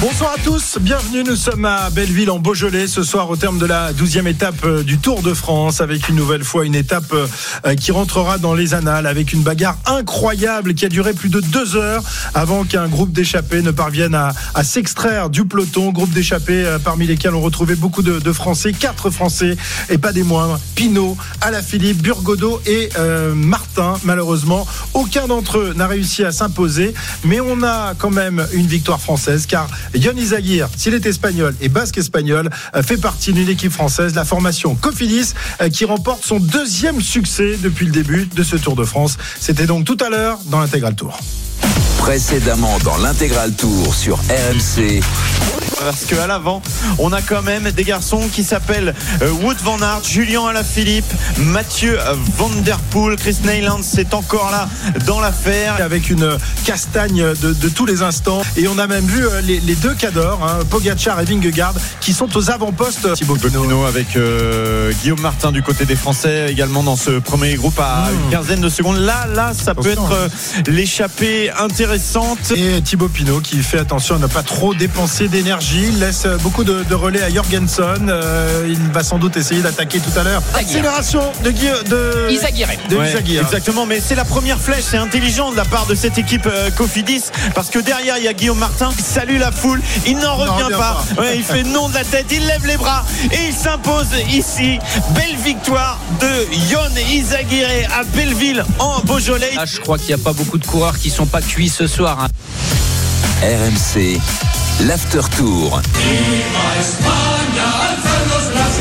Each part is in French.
Bonsoir à tous, bienvenue. Nous sommes à Belleville en Beaujolais ce soir au terme de la douzième étape euh, du Tour de France avec une nouvelle fois une étape euh, qui rentrera dans les annales avec une bagarre incroyable qui a duré plus de deux heures avant qu'un groupe d'échappés ne parvienne à, s'extraire du peloton. Groupe d'échappés euh, parmi lesquels on retrouvait beaucoup de, Français, quatre Français et pas des moindres. Pinot, Alaphilippe, Burgodo et euh, Martin. Malheureusement, aucun d'entre eux n'a réussi à s'imposer, mais on a quand même une victoire française car Yon Izagir, s'il est espagnol et basque espagnol, euh, fait partie d'une équipe française, la formation Cofidis, euh, qui remporte son deuxième succès depuis le début de ce Tour de France. C'était donc tout à l'heure dans l'intégral Tour. Précédemment dans l'intégral Tour sur RMC. Parce qu'à l'avant, on a quand même des garçons qui s'appellent euh, Wood Van Aert, Julien Alaphilippe, Mathieu Van Der Poel, Chris Neyland, c'est encore là dans l'affaire. Avec une castagne de, de, tous les instants. Et on a même vu euh, les, les deux cadors, hein, Pogacar et Vingegaard, qui sont aux avant-postes. Thibaut Pinot avec euh, Guillaume Martin du côté des Français, également dans ce premier groupe à une quinzaine de secondes. Là, là, ça peut être euh, l'échappée intéressante. Et Thibaut Pinot qui fait attention à ne pas trop dépenser d'énergie. Il laisse beaucoup de, de, relais à Jorgensen. Euh, il va sans doute essayer d'attaquer tout à l'heure. Accélération de Guillaume de Isaguirre. De Ouais, Izagirre. exactement, mais c'est la première flèche, c'est intelligent de la part de cette équipe euh, Cofidis parce que derrière il y a Guillaume Martin qui salue la foule, il n'en revient revient pas. pas. Ouais, il fait non de la tête, il lève les bras et il s'impose ici. Belle victoire de Yon Izaguirre à Belleville en Beaujolais. Là, je crois qu'il n'y a pas beaucoup de coureurs qui sont pas cuits ce soir. hein. RMC, l'After Tour.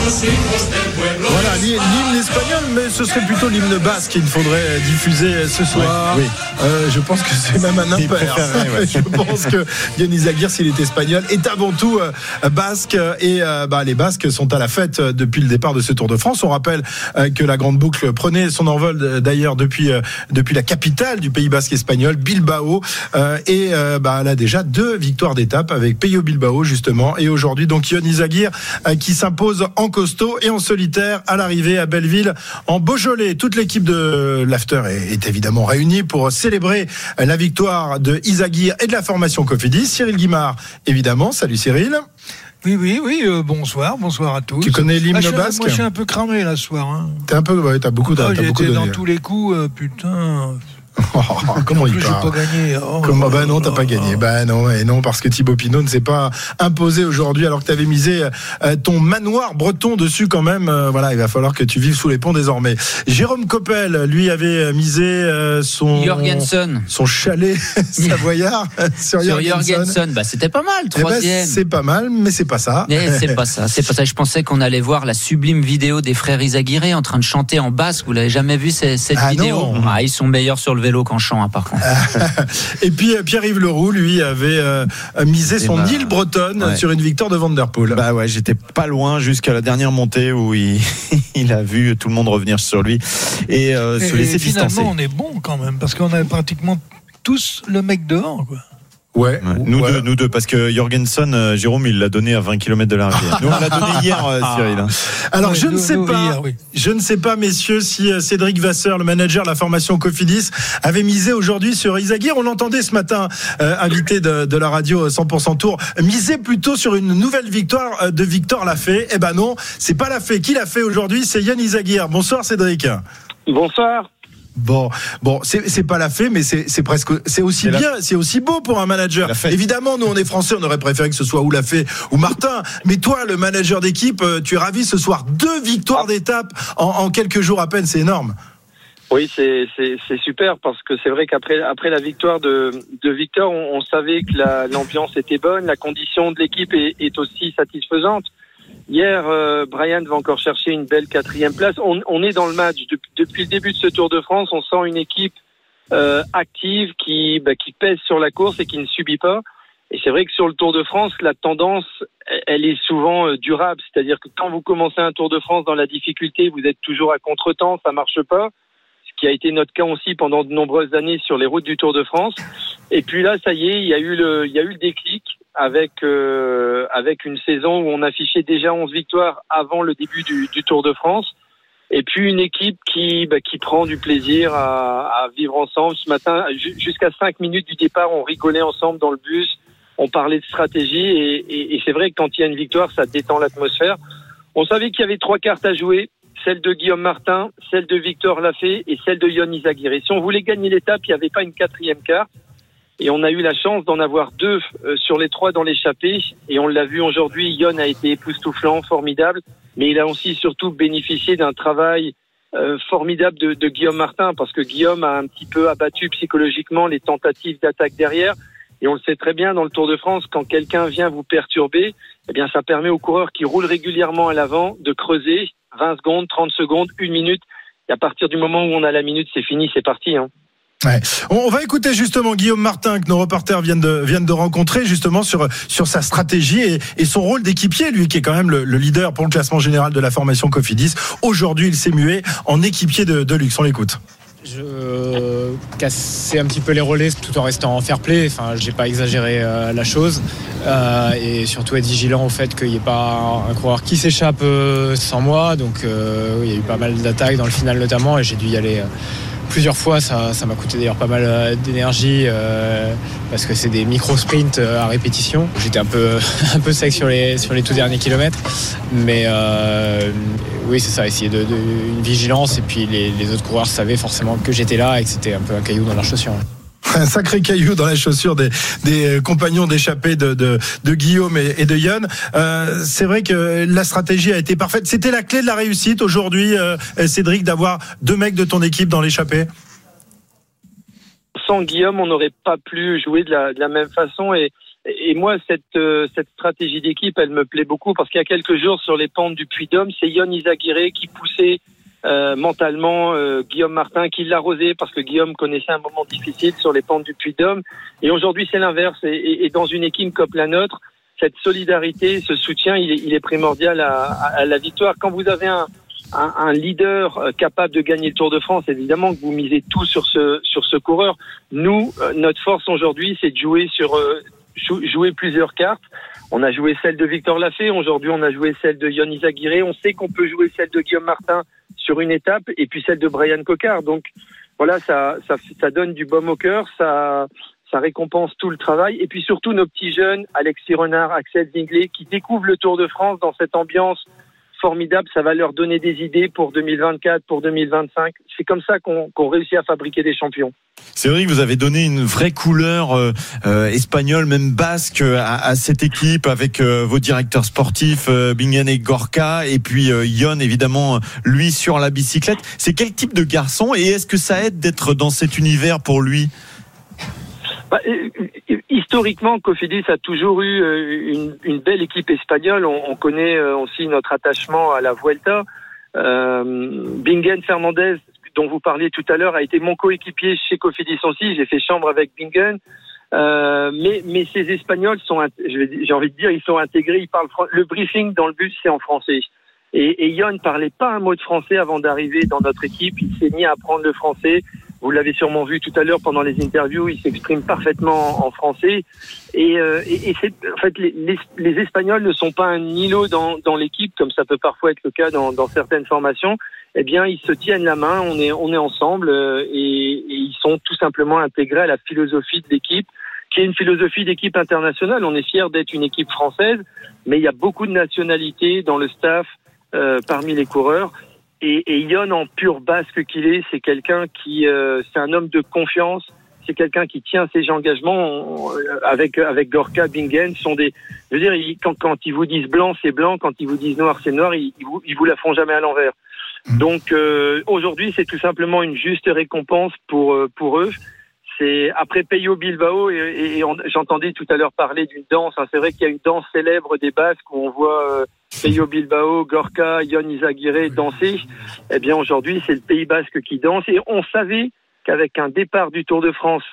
Voilà, l'hy- l'hymne espagnol, mais ce serait plutôt l'hymne basque qu'il faudrait diffuser ce soir. Oui, oui. Euh, je pense que c'est même un impair. ouais. je pense que Yannis Aguirre, s'il est espagnol, est avant tout euh, basque. Et euh, bah, les Basques sont à la fête depuis le départ de ce Tour de France. On rappelle que la Grande Boucle prenait son envol d'ailleurs depuis, depuis la capitale du Pays basque espagnol, Bilbao. Et bah, elle a déjà deux victoires d'étape avec Peyo Bilbao, justement. Et aujourd'hui, donc, Aguirre qui s'impose en costaud et en solitaire à l'arrivée à Belleville en Beaujolais. Toute l'équipe de l'After est, est évidemment réunie pour célébrer la victoire de Isagir et de la formation Cofidis. Cyril Guimard, évidemment. Salut Cyril. Oui, oui, oui, euh, bonsoir, bonsoir à tous. Tu connais l'hymne Ah, basque Moi, je suis un peu cramé là ce soir. Hein. T'es un peu, ouais, t'as beaucoup, Ah, beaucoup été donné. dans tous les coups, euh, putain. Oh, comment en il plus, j'ai parle pas gagné. Oh, Comment bah là, non, t'as pas là. gagné. Bah non, et non parce que Thibaut Pinot ne s'est pas imposé aujourd'hui alors que t'avais misé euh, ton manoir breton dessus quand même. Euh, voilà, il va falloir que tu vives sous les ponts désormais. Jérôme Coppel, lui avait misé euh, son Jorgensen. son chalet savoyard sur, Sur Jorgensen. Bah, c'était pas mal, Eh ben, troisième. c'est pas mal, mais c'est pas ça. Mais c'est pas ça, c'est pas ça. Je pensais qu'on allait voir la sublime vidéo des frères Izaguirre en train de chanter en basque. Vous l'avez jamais vu cette, cette Ah vidéo? non. Ah, Ils sont meilleurs sur le vélo qu'en chant, hein, par contre. Et puis euh, Pierre-Yves Leroux, lui, avait euh, misé Eh son ben, île bretonne ouais. sur une victoire de Van Der Poel. Bah ouais, j'étais pas loin jusqu'à la dernière montée où il, il a vu tout le monde revenir sur lui et euh, Et, se laisser et finalement, on est bon quand même, parce qu'on a pratiquement tous le mec dehors. Quoi. Ouais. Ouais, Nous Ouais. deux, nous deux, parce que Jorgensen, euh, Jérôme, il l'a donné à 20 km de l'arrivée. Nous, on l'a donné hier, euh, Cyril. hein. Alors je ne sais nous, pas, hier, oui. je ne sais pas, messieurs, si euh, Cédric Vasseur, le manager de la formation Cofidis, avait misé aujourd'hui sur Isagir. On l'entendait ce matin, euh, invité de, de la radio 100% Tour, miser plutôt sur une nouvelle victoire de Victor Lafay. Eh ben non, c'est pas Lafay qui l'a fait aujourd'hui, c'est Yann Isagir. Bonsoir Cédric. Bonsoir. Bon, bon, c'est c'est pas la fait, mais c'est c'est presque, c'est aussi la- bien, c'est aussi beau pour un manager. Évidemment, nous on est français, on aurait préféré que ce soit ou la fait ou Martin. Mais toi, le manager d'équipe, euh, tu es ravi ce soir deux victoires d'étape en, en quelques jours à peine, c'est énorme. Oui, c'est c'est c'est super parce que c'est vrai qu'après après la victoire de de Victor, on, on savait que la- l'ambiance était bonne, la condition de l'équipe est, est aussi satisfaisante. Hier, euh, Brian va encore chercher une belle quatrième place. On, est dans le match Dep- depuis le début de ce Tour de France. On sent une équipe euh, active qui bah, qui pèse sur la course et qui ne subit pas. Et c'est vrai que sur le Tour de France, la tendance, elle- elle est souvent euh, durable. C'est-à-dire que quand vous commencez un Tour de France dans la difficulté, vous êtes toujours à contretemps, ça marche pas. Ce qui a été notre cas aussi pendant de nombreuses années sur les routes du Tour de France. Et puis là, ça y est, il y a eu le, il y a eu le déclic avec euh, avec une saison où on affichait déjà 11 victoires avant le début du, du Tour de France. Et puis une équipe qui bah, qui prend du plaisir à, à vivre ensemble. Ce matin, ju- jusqu'à 5 minutes du départ, on rigolait ensemble dans le bus, on parlait de stratégie et, et, et c'est vrai que quand il y a une victoire, ça détend l'atmosphère. On savait qu'il y avait trois cartes à jouer, celle de Guillaume Martin, celle de Victor Lafay et celle de Yon Izagirre. Si on voulait gagner l'étape, il n'y avait pas une quatrième carte. Et on a eu la chance d'en avoir deux euh, sur les trois dans l'échappée. Et on l'a vu aujourd'hui, Yon a été époustouflant, formidable. Mais il a aussi surtout bénéficié d'un travail euh, formidable de, de Guillaume Martin, parce que Guillaume a un petit peu abattu psychologiquement les tentatives d'attaque derrière. Et on le sait très bien dans le Tour de France, quand quelqu'un vient vous perturber, eh bien, ça permet aux coureurs qui roulent régulièrement à l'avant de creuser 20 secondes, 30 secondes, une minute. Et à partir du moment où on a la minute, c'est fini, c'est parti. Hein. On va écouter justement Guillaume Martin que nos reporters viennent de, rencontrer justement sur, sur sa stratégie et, son rôle d'équipier, lui qui est quand même le, le leader pour le classement général de la formation Cofidis. Aujourd'hui, il s'est mué en équipier de, de luxe. On l'écoute. Je cassais un petit peu les relais tout en restant en fair play. Enfin, j'ai pas exagéré euh, la chose. Euh, et surtout être vigilant au fait qu'il n'y ait pas un coureur qui s'échappe euh, sans moi. Donc euh, il y a eu pas mal d'attaques dans le final notamment et j'ai dû y aller. Plusieurs fois, ça m'a coûté d'ailleurs pas mal euh, d'énergie euh, parce que c'est des micro-sprints euh, à répétition. J'étais un peu, un sec sur les, sur tout derniers kilomètres. Mais oui, c'est ça, essayer de, une vigilance. Et puis les, autres coureurs savaient forcément que j'étais là et que c'était un peu un caillou dans leur chaussure. Un sacré caillou dans les chaussures des, des compagnons d'échappée de, de, de Guillaume et, de Yann. Euh, c'est vrai que la stratégie a été parfaite. C'était la clé de la réussite aujourd'hui, euh, Cédric, d'avoir deux mecs de ton équipe dans l'échappée. Sans Guillaume, on n'aurait pas pu jouer de la, de la même façon. Et, et moi, cette, euh, cette stratégie d'équipe, elle me plaît beaucoup parce qu'il y a quelques jours, sur les pentes du Puy-Dôme, c'est Yon Izagirre qui poussait euh, mentalement euh, Guillaume Martin, qui l'arrosait parce que Guillaume connaissait un moment difficile sur les pentes du Puy-Dôme. Et aujourd'hui, c'est l'inverse. Et, et- et dans une équipe comme la nôtre, cette solidarité, ce soutien, il est, il est primordial à, à- la victoire. Quand vous avez un, un, un leader euh, capable de gagner le Tour de France, évidemment que vous misez tout sur ce sur ce coureur. Nous, euh, notre force aujourd'hui, c'est de jouer sur euh, jou- jouer plusieurs cartes. On a joué celle de Victor Lafay, aujourd'hui on a joué celle de Yon Izagirre. On sait qu'on peut jouer celle de Guillaume Martin sur une étape et puis celle de Brian Cocard. Donc voilà, ça ça, ça donne du baume au cœur, ça ça récompense tout le travail et puis surtout nos petits jeunes, Alexis Renard, Axel Zinglé, qui découvrent le Tour de France dans cette ambiance formidable. Ça va leur donner des idées pour 2024, pour 2025. C'est comme ça qu'on réussit à fabriquer des champions. C'est vrai que vous avez donné une vraie couleur euh, euh, espagnole, même basque, euh, à, à cette équipe avec euh, vos directeurs sportifs, Bingen et Gorka, et puis Yon, évidemment, lui sur la bicyclette. C'est quel type de garçon et est-ce que ça aide d'être dans cet univers pour lui? Bah, historiquement, Cofidis a toujours eu euh, une, belle équipe espagnole. On, on connaît euh, aussi notre attachement à la Vuelta. Euh, Bingen Fernandez, dont vous parliez tout à l'heure, a été mon coéquipier chez Cofidis aussi. J'ai fait chambre avec Bingen. Mais, mais ces Espagnols sont, j'ai envie de dire, ils sont intégrés. Ils parlent le briefing dans le bus, c'est en français. Et, et Yon ne parlait pas un mot de français avant d'arriver dans notre équipe. Il s'est mis à apprendre le français. Vous l'avez sûrement vu tout à l'heure pendant les interviews, il s'exprime parfaitement en, français. Et, euh, et, et en fait, les, les, les Espagnols ne sont pas un îlot dans, dans l'équipe, comme ça peut parfois être le cas dans, dans certaines formations. Eh bien, ils se tiennent la main, on est, on est ensemble euh, et, ils sont tout simplement intégrés à la philosophie de l'équipe, qui est une philosophie d'équipe internationale. On est fiers d'être une équipe française, mais il y a beaucoup de nationalités dans le staff, euh, parmi les coureurs. Et, et Yon, en pur basque qu'il est, c'est quelqu'un qui, euh, c'est un homme de confiance. C'est quelqu'un qui tient ses engagements euh, avec avec Gorka, Bingen. Sont des, je veux dire, ils- quand quand ils vous disent blanc, c'est blanc. Quand ils vous disent noir, c'est noir. Ils, ils vous ils vous la font jamais à l'envers. Donc euh, aujourd'hui, c'est tout simplement une juste récompense pour euh, pour eux. C'est après Peyo Bilbao et, et- et j'entendais tout à l'heure parler d'une danse. hein. C'est vrai qu'il y a une danse célèbre des Basques où on voit euh, Peyo Bilbao, Gorka, Yon Izagirre danser. Eh bien aujourd'hui, c'est le Pays Basque qui danse et on savait qu'avec un départ du Tour de France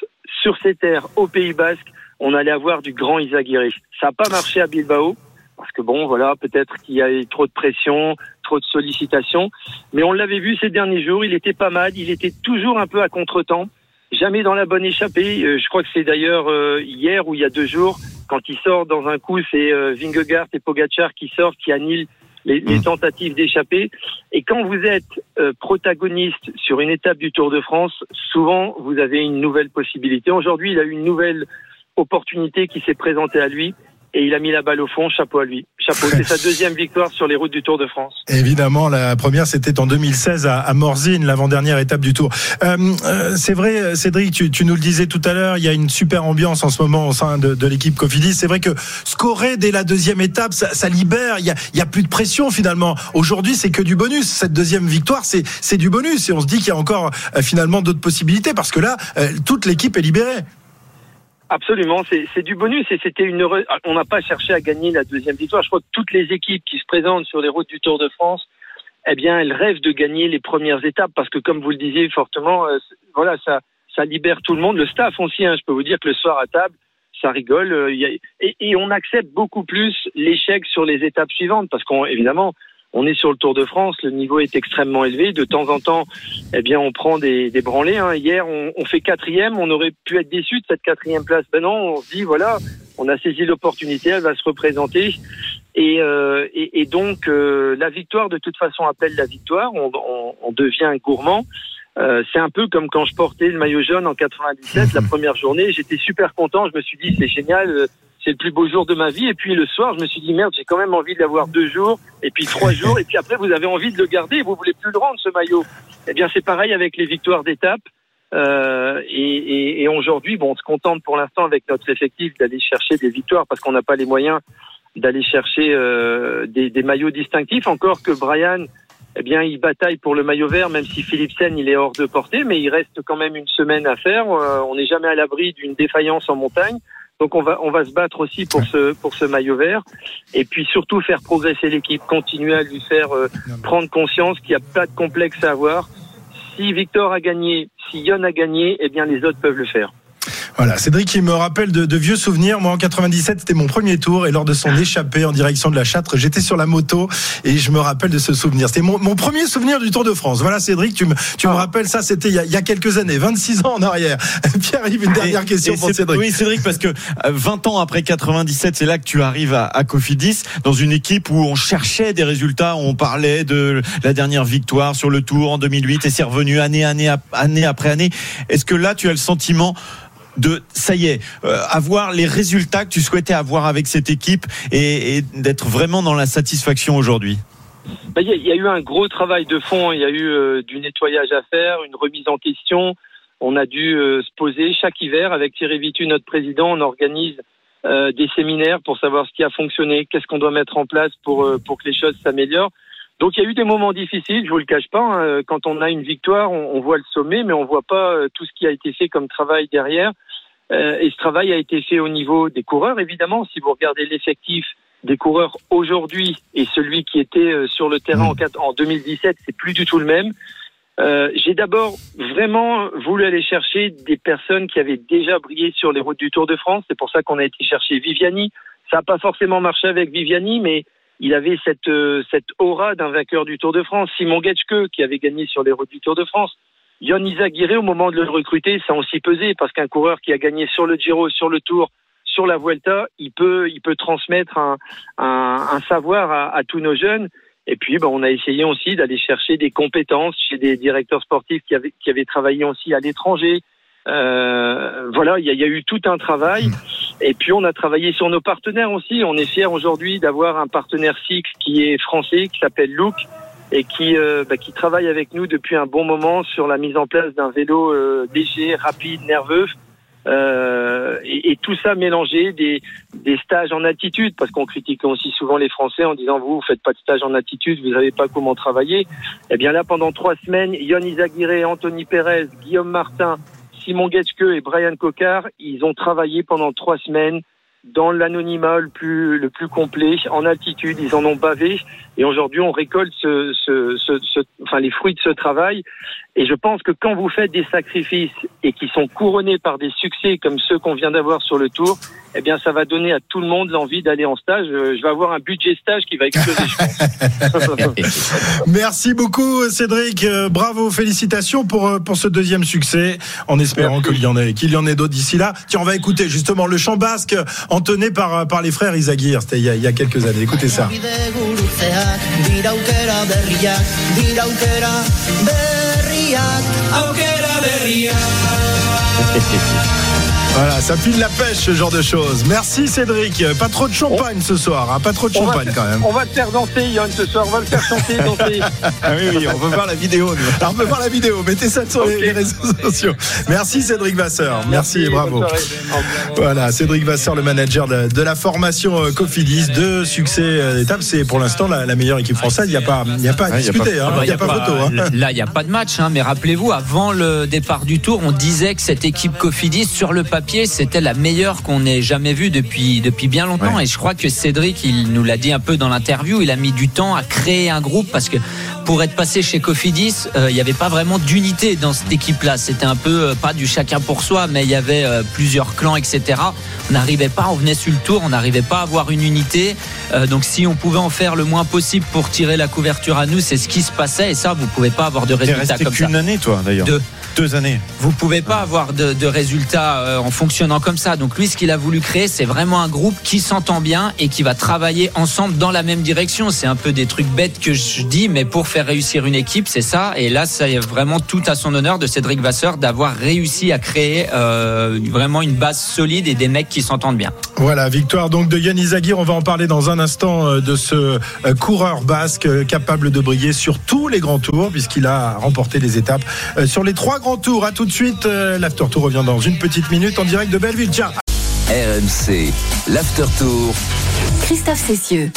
sur ces terres au Pays Basque, on allait avoir du grand Izagirre. Ça n'a pas marché à Bilbao parce que bon, voilà, peut-être qu'il y a eu trop de pression, trop de sollicitations. Mais on l'avait vu ces derniers jours, il était pas mal, il était toujours un peu à contretemps. Jamais dans la bonne échappée. Euh, je crois que c'est d'ailleurs euh, hier ou il y a deux jours, quand il sort dans un coup, c'est euh, Vingegaard et Pogacar qui sortent, qui annulent les, les tentatives d'échapper. Et quand vous êtes euh, protagoniste sur une étape du Tour de France, souvent vous avez une nouvelle possibilité. Aujourd'hui, il a eu une nouvelle opportunité qui s'est présentée à lui et il a mis la balle au fond. Chapeau à lui. C'est sa deuxième victoire sur les routes du Tour de France. Évidemment, la première c'était en 2016 à, à Morzine, l'avant-dernière étape du Tour. Euh, euh, c'est vrai, Cédric, tu, nous le disais tout à l'heure, il y a une super ambiance en ce moment au sein de, l'équipe Cofidis. C'est vrai que scorer dès la deuxième étape, ça, libère. Il y, a, y a plus de pression finalement. Aujourd'hui, c'est que du bonus. Cette deuxième victoire, c'est du bonus et on se dit qu'il y a encore euh, finalement d'autres possibilités parce que là, toute l'équipe est libérée. Absolument, c'est du bonus et c'était une heureuse. On n'a pas cherché à gagner la deuxième victoire. Je crois que toutes les équipes qui se présentent sur les routes du Tour de France, eh bien, elles rêvent de gagner les premières étapes parce que, comme vous le disiez fortement, euh, voilà, ça, ça libère tout le monde. Le staff aussi, hein, je peux vous dire que le soir à table, ça rigole. euh, y a- et, et on accepte beaucoup plus l'échec sur les étapes suivantes parce qu'on, évidemment, on est sur le Tour de France, le niveau est extrêmement élevé. De temps en temps, eh bien, on prend des, des branlées. Hein. Hier, on, on fait quatrième, on aurait pu être déçu de cette quatrième place. Ben non, on se dit voilà, on a saisi l'opportunité, elle va se représenter. Et, euh, et, et donc, euh, la victoire, de toute façon, appelle la victoire. On, on, on devient gourmand. Euh, c'est un peu comme quand je portais le maillot jaune en 97, la première journée. J'étais super content. Je me suis dit, c'est génial. C'est le plus beau jour de ma vie. Et puis le soir, je me suis dit, merde, j'ai quand même envie de l'avoir deux jours, et puis trois jours. Et puis après, vous avez envie de le garder. Vous voulez plus le rendre, ce maillot. Eh bien, c'est pareil avec les victoires d'étape. Euh, et et, et aujourd'hui, bon, on se contente pour l'instant avec notre effectif d'aller chercher des victoires parce qu'on n'a pas les moyens d'aller chercher euh, des, des maillots distinctifs. Encore que Brian, eh bien, il bataille pour le maillot vert, même si Philipsen il est hors de portée, mais il reste quand même une semaine à faire. Euh, on n'est jamais à l'abri d'une défaillance en montagne. Donc on va on va se battre aussi pour ce pour ce maillot vert et puis surtout faire progresser l'équipe, continuer à lui faire euh, prendre conscience qu'il n'y a pas de complexe à avoir. Si Victor a gagné, si Yon a gagné, eh bien les autres peuvent le faire. Voilà, Cédric, il me rappelle de, de vieux souvenirs. Moi, en 97, c'était mon premier tour et lors de son échappée en direction de la Châtre, j'étais sur la moto et je me rappelle de ce souvenir. C'était mon, mon premier souvenir du Tour de France. Voilà, Cédric, tu me, tu me rappelles ça, c'était il, y a- il y a quelques années, 26 ans en arrière. Pierre-Yves, une dernière Et- question et pour Cédric. Oui, Cédric, parce que euh, 20 ans après 97, c'est là que tu arrives à, à Cofidis, dans une équipe où on cherchait des résultats, on parlait de la dernière victoire sur le Tour en 2008 et c'est revenu année, année, année après année. Est-ce que là, tu as le sentiment de ça y est, euh, avoir les résultats que tu souhaitais avoir avec cette équipe et, d'être vraiment dans la satisfaction aujourd'hui Ben, Il y, a- eu un gros travail de fond, il y a eu euh, du nettoyage à faire, une remise en question. On a dû euh, se poser chaque hiver avec Thierry Vitu, notre président, on organise des séminaires pour savoir ce qui a fonctionné, qu'est-ce qu'on doit mettre en place pour, pour que les choses s'améliorent. Donc il y a eu des moments difficiles, je vous le cache pas. hein. Quand on a une victoire, on, on voit le sommet, mais on voit pas euh, tout ce qui a été fait comme travail derrière. Euh, et ce travail a été fait au niveau des coureurs, évidemment. Si vous regardez l'effectif des coureurs aujourd'hui et celui qui était euh, sur le terrain en, quatre- en 2017, c'est plus du tout le même. Euh, J'ai d'abord vraiment voulu aller chercher des personnes qui avaient déjà brillé sur les routes du Tour de France. C'est pour ça qu'on a été chercher Viviani. Ça n'a pas forcément marché avec Viviani, mais il avait cette, euh, cette aura d'un vainqueur du Tour de France. Simon Getschke, qui avait gagné sur les routes du Tour de France. Yon Izaguirre, au moment de le recruter, ça aussi pesé, parce qu'un coureur qui a gagné sur le Giro, sur le Tour, sur la Vuelta, il peut, il peut transmettre un, un, un savoir à, à tous nos jeunes. Et puis, ben, on a essayé aussi d'aller chercher des compétences chez des directeurs sportifs qui avaient, qui avaient travaillé aussi à l'étranger. Euh, voilà, il y, y a eu tout un travail. Et puis, on a travaillé sur nos partenaires aussi. On est fiers aujourd'hui d'avoir un partenaire cycle qui est français, qui s'appelle Look, et qui, euh, bah, qui travaille avec nous depuis un bon moment sur la mise en place d'un vélo euh, léger, rapide, nerveux. Euh, et, et tout ça mélangé des, des stages en altitude, parce qu'on critique aussi souvent les Français en disant vous, vous faites pas de stage en altitude, vous savez pas comment travailler. Eh bien là, pendant trois semaines, Yon Izaguirre, Anthony Perez, Guillaume Martin, Simon Getschke et Brian Cocard, ils ont travaillé pendant trois semaines dans l'anonymat le plus, le plus complet, en altitude, ils en ont bavé. Et aujourd'hui, on récolte ce, ce, ce, ce, enfin, les fruits de ce travail. Et je pense que quand vous faites des sacrifices et qui sont couronnés par des succès comme ceux qu'on vient d'avoir sur le tour, eh bien, ça va donner à tout le monde l'envie d'aller en stage. Euh, Je vais avoir un budget stage qui va exploser, je pense. Merci beaucoup Cédric, Euh, bravo, félicitations pour euh, pour ce deuxième succès, en espérant qu'il y en ait qu'il y en ait d'autres d'ici là. Tiens, on va écouter justement le chant basque entonné par euh, par les frères Izagir. C'était il y a, il y a quelques années. Écoutez ça. Voilà, ça file la pêche ce genre de choses. Merci Cédric. Euh, Pas trop de champagne ce soir, hein, pas trop de champagne quand même. On va te faire danser, Yann, ce soir. On va le faire chanter, danser. Ah oui, oui, on veut voir la vidéo. Alors, on peut voir la vidéo, mettez ça sur les- réseaux sociaux. Merci Cédric Vasseur. Merci, et bravo. Voilà, Cédric Vasseur, le manager de, de la formation euh, Cofidis. Deux succès euh, d'étape, c'est pour l'instant la, la meilleure équipe française. Il n'y a pas, il y a pas à Ouais, il y a discuter, pas- hein. Ah bah, il n'y a, pas photo. hein. Là, il n'y a pas de match, hein, mais rappelez-vous, avant le départ du tour, on disait que cette équipe Cofidis, sur le papier, c'était la meilleure qu'on ait jamais vue depuis, depuis bien longtemps. Ouais. Et je crois que Cédric, il nous l'a dit un peu dans l'interview, il a mis du temps à créer un groupe parce que pour être passé chez Cofidis, euh, il n'y avait pas vraiment d'unité dans cette équipe-là. C'était un peu euh, pas du chacun pour soi, mais il y avait euh, plusieurs clans, etc. On n'arrivait pas, on venait sur le tour, on n'arrivait pas à avoir une unité. Donc si on pouvait en faire le moins possible pour tirer la couverture à nous, c'est ce qui se passait. Et ça, vous pouvez pas avoir de résultats comme ça. qu'une année, toi, d'ailleurs. Deux. Deux années. Vous pouvez pas avoir de, de résultats en fonctionnant comme ça. Donc lui, ce qu'il a voulu créer, c'est vraiment un groupe qui s'entend bien et qui va travailler ensemble dans la même direction. C'est un peu des trucs bêtes que je dis, mais pour faire réussir une équipe, c'est ça. Et là, c'est vraiment tout à son honneur de Cédric Vasseur d'avoir réussi à créer euh, vraiment une base solide et des mecs qui s'entendent bien. Voilà, victoire donc de Yann Izagir. On va en parler dans un instant euh, de ce euh, coureur basque capable de briller sur tous les grands tours, puisqu'il a remporté des étapes sur les trois grands tours. À tout de suite. L'after tour revient dans une petite minute en direct de Belleville. Tiens, RMC, l'after tour. Christophe Cessieux.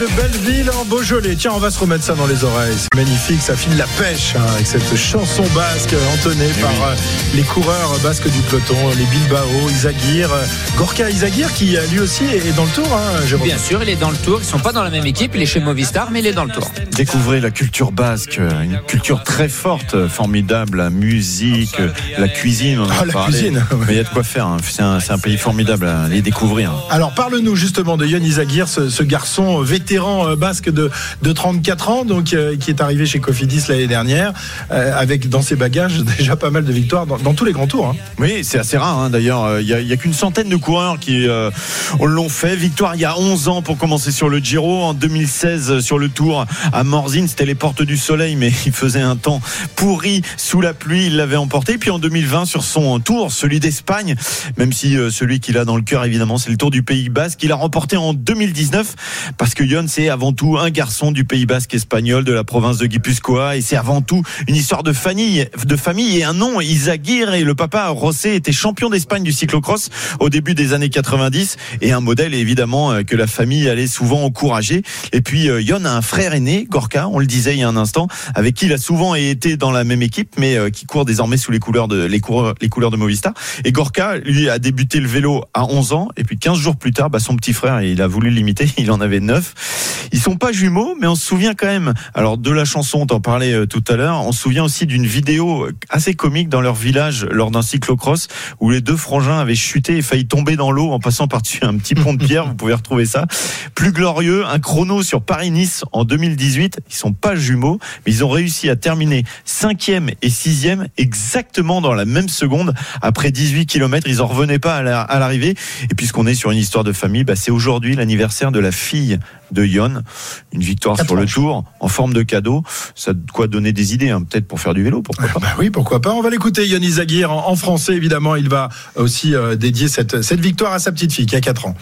De Belleville en Beaujolais. Tiens, on va se remettre ça dans les oreilles. C'est magnifique, ça file la pêche hein, avec cette chanson basque entonnée par euh, les coureurs basques du peloton, les Bilbao, Izagir, euh, Gorka Izagir qui euh, lui aussi est dans le tour, hein. Bien sûr, il est dans le tour. Ils sont pas dans la même équipe. Il est chez Movistar, mais il est dans le tour. Découvrez la culture basque, une culture très forte, formidable, la musique, la cuisine. On en a Ah, la parlé. cuisine, ouais. Mais il y a de quoi faire. hein. C'est un, pays formidable à aller découvrir. Alors parle-nous justement de Yann Izagir, ce, ce garçon vétéran euh, basque de, de 34 ans, donc euh, qui est arrivé chez Cofidis l'année dernière, euh, avec dans ses bagages déjà pas mal de victoires dans, dans tous les grands tours. hein. Oui, c'est assez rare hein. d'ailleurs. euh, Il y a, a qu'une centaine de coureurs qui euh, l'ont fait. Victoire il y a 11 ans pour commencer sur le Giro. En 2016 euh, sur le Tour à Morzine, c'était les portes du soleil, mais il faisait un temps pourri sous la pluie. Il l'avait emporté. Puis en 2020 sur son Tour, celui d'Espagne, même si celui qu'il a dans le cœur évidemment, c'est le Tour du Pays Basque. Il a remporté en 2019 parce que Yon c'est avant tout un garçon du Pays Basque espagnol de la province de Guipuscoa et c'est avant tout une histoire de famille, de famille et un nom. Izagir et le papa Rosé étaient champions d'Espagne du cyclocross au début des années 90 et un modèle évidemment euh, que la famille allait souvent encourager. Et puis euh, Yon a un frère aîné, Gorka, on le disait il y a un instant, avec qui il a souvent été dans la même équipe, mais euh, qui court désormais sous les couleurs de les les couleurs de Movistar. Et Gorka, lui, a débuté le vélo à 11 ans et puis 15 jours plus tard, bah, son petit frère, il a voulu l'imiter, il en avait 9. Ils sont pas jumeaux, mais on se souvient quand même. Alors de la chanson, on t'en parlait euh, tout à l'heure. On se souvient aussi d'une vidéo assez comique dans leur village lors d'un cyclocross où les deux frangins avaient chuté et failli tomber dans l'eau en passant par-dessus un petit pont de pierre. Vous pouvez retrouver ça. Plus glorieux, un chrono sur Paris-Nice en 2018. Ils sont pas jumeaux, mais ils ont réussi à terminer cinquième et sixième exactement dans la même seconde. Après 18 kilomètres, ils en revenaient pas à l'arrivée. Et puisqu'on est sur une histoire de famille, bah, c'est aujourd'hui l'anniversaire de la fille de Yon. Une victoire sur le tour en forme de cadeau. Ça a de quoi donner des idées, hein, peut-être pour faire du vélo, pourquoi pas. Bah oui, pourquoi pas. On va l'écouter, Yann Izagir, en, en français évidemment. Il va aussi euh, dédier cette, cette victoire à sa petite fille qui a 4 ans.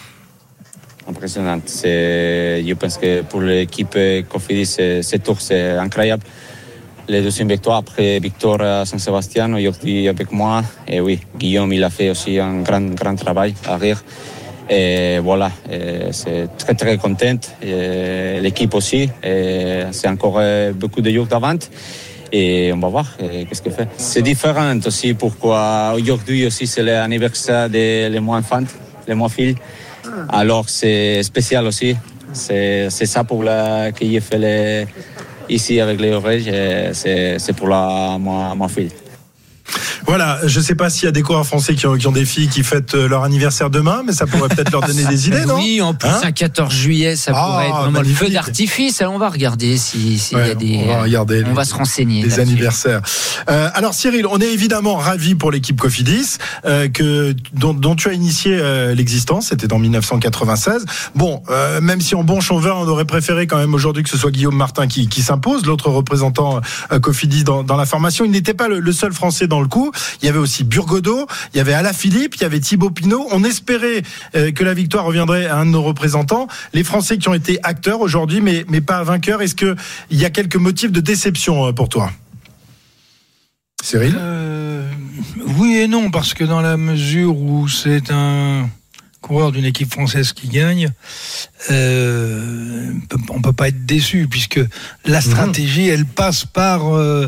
impressionnante. C'est- Je pense que pour l'équipe Cofidis, ce tour, c'est incroyable. Les deuxième victoire après victoire à Saint-Sébastien, aujourd'hui avec moi. Et oui, Guillaume, il a fait aussi un grand, grand travail à rire. Et voilà, c'est très très contente. L'équipe aussi. C'est encore euh, beaucoup de jours d'avant. Et on va voir qu'est-ce qu'elle fait. C'est différent aussi pourquoi aujourd'hui aussi c'est l'anniversaire des les moins enfants, les moins filles. Alors c'est spécial aussi. C'est c'est ça pour la que j'ai fait les, ici avec les oreilles. C'est c'est pour la, ma, ma fille. Voilà, je sais pas s'il y a des coureurs français qui ont, qui ont des filles qui fêtent euh, leur anniversaire demain, mais ça pourrait peut-être leur donner des idées, non Oui, en plus, Hein un 14 juillet, ça Ah, pourrait être vraiment le feu magnifique. d'artifice. Alors, on va regarder si- s'il y Ouais, a des. on va regarder on les- va se renseigner. Les anniversaires. Euh, alors Cyril, on est évidemment ravis pour l'équipe Cofidis euh, que dont, dont tu as initié euh, l'existence. C'était en 1996. Bon, même si en bon chauvin, on aurait préféré quand même aujourd'hui que ce soit Guillaume Martin qui, qui s'impose, l'autre représentant Cofidis dans, dans la formation. Il n'était pas le, le seul Français dans le coup. Il y avait aussi Burgodo, il y avait Alaphilippe, il y avait Thibaut Pinot. On espérait euh, que la victoire reviendrait à un de nos représentants. Les Français qui ont été acteurs aujourd'hui, mais, mais pas vainqueurs. Est-ce que il y a quelques motifs de déception euh, pour toi? Cyril? Euh, oui et non, parce que dans la mesure où c'est un coureur d'une équipe française qui gagne, euh, on peut pas être déçu puisque la stratégie, elle passe par euh,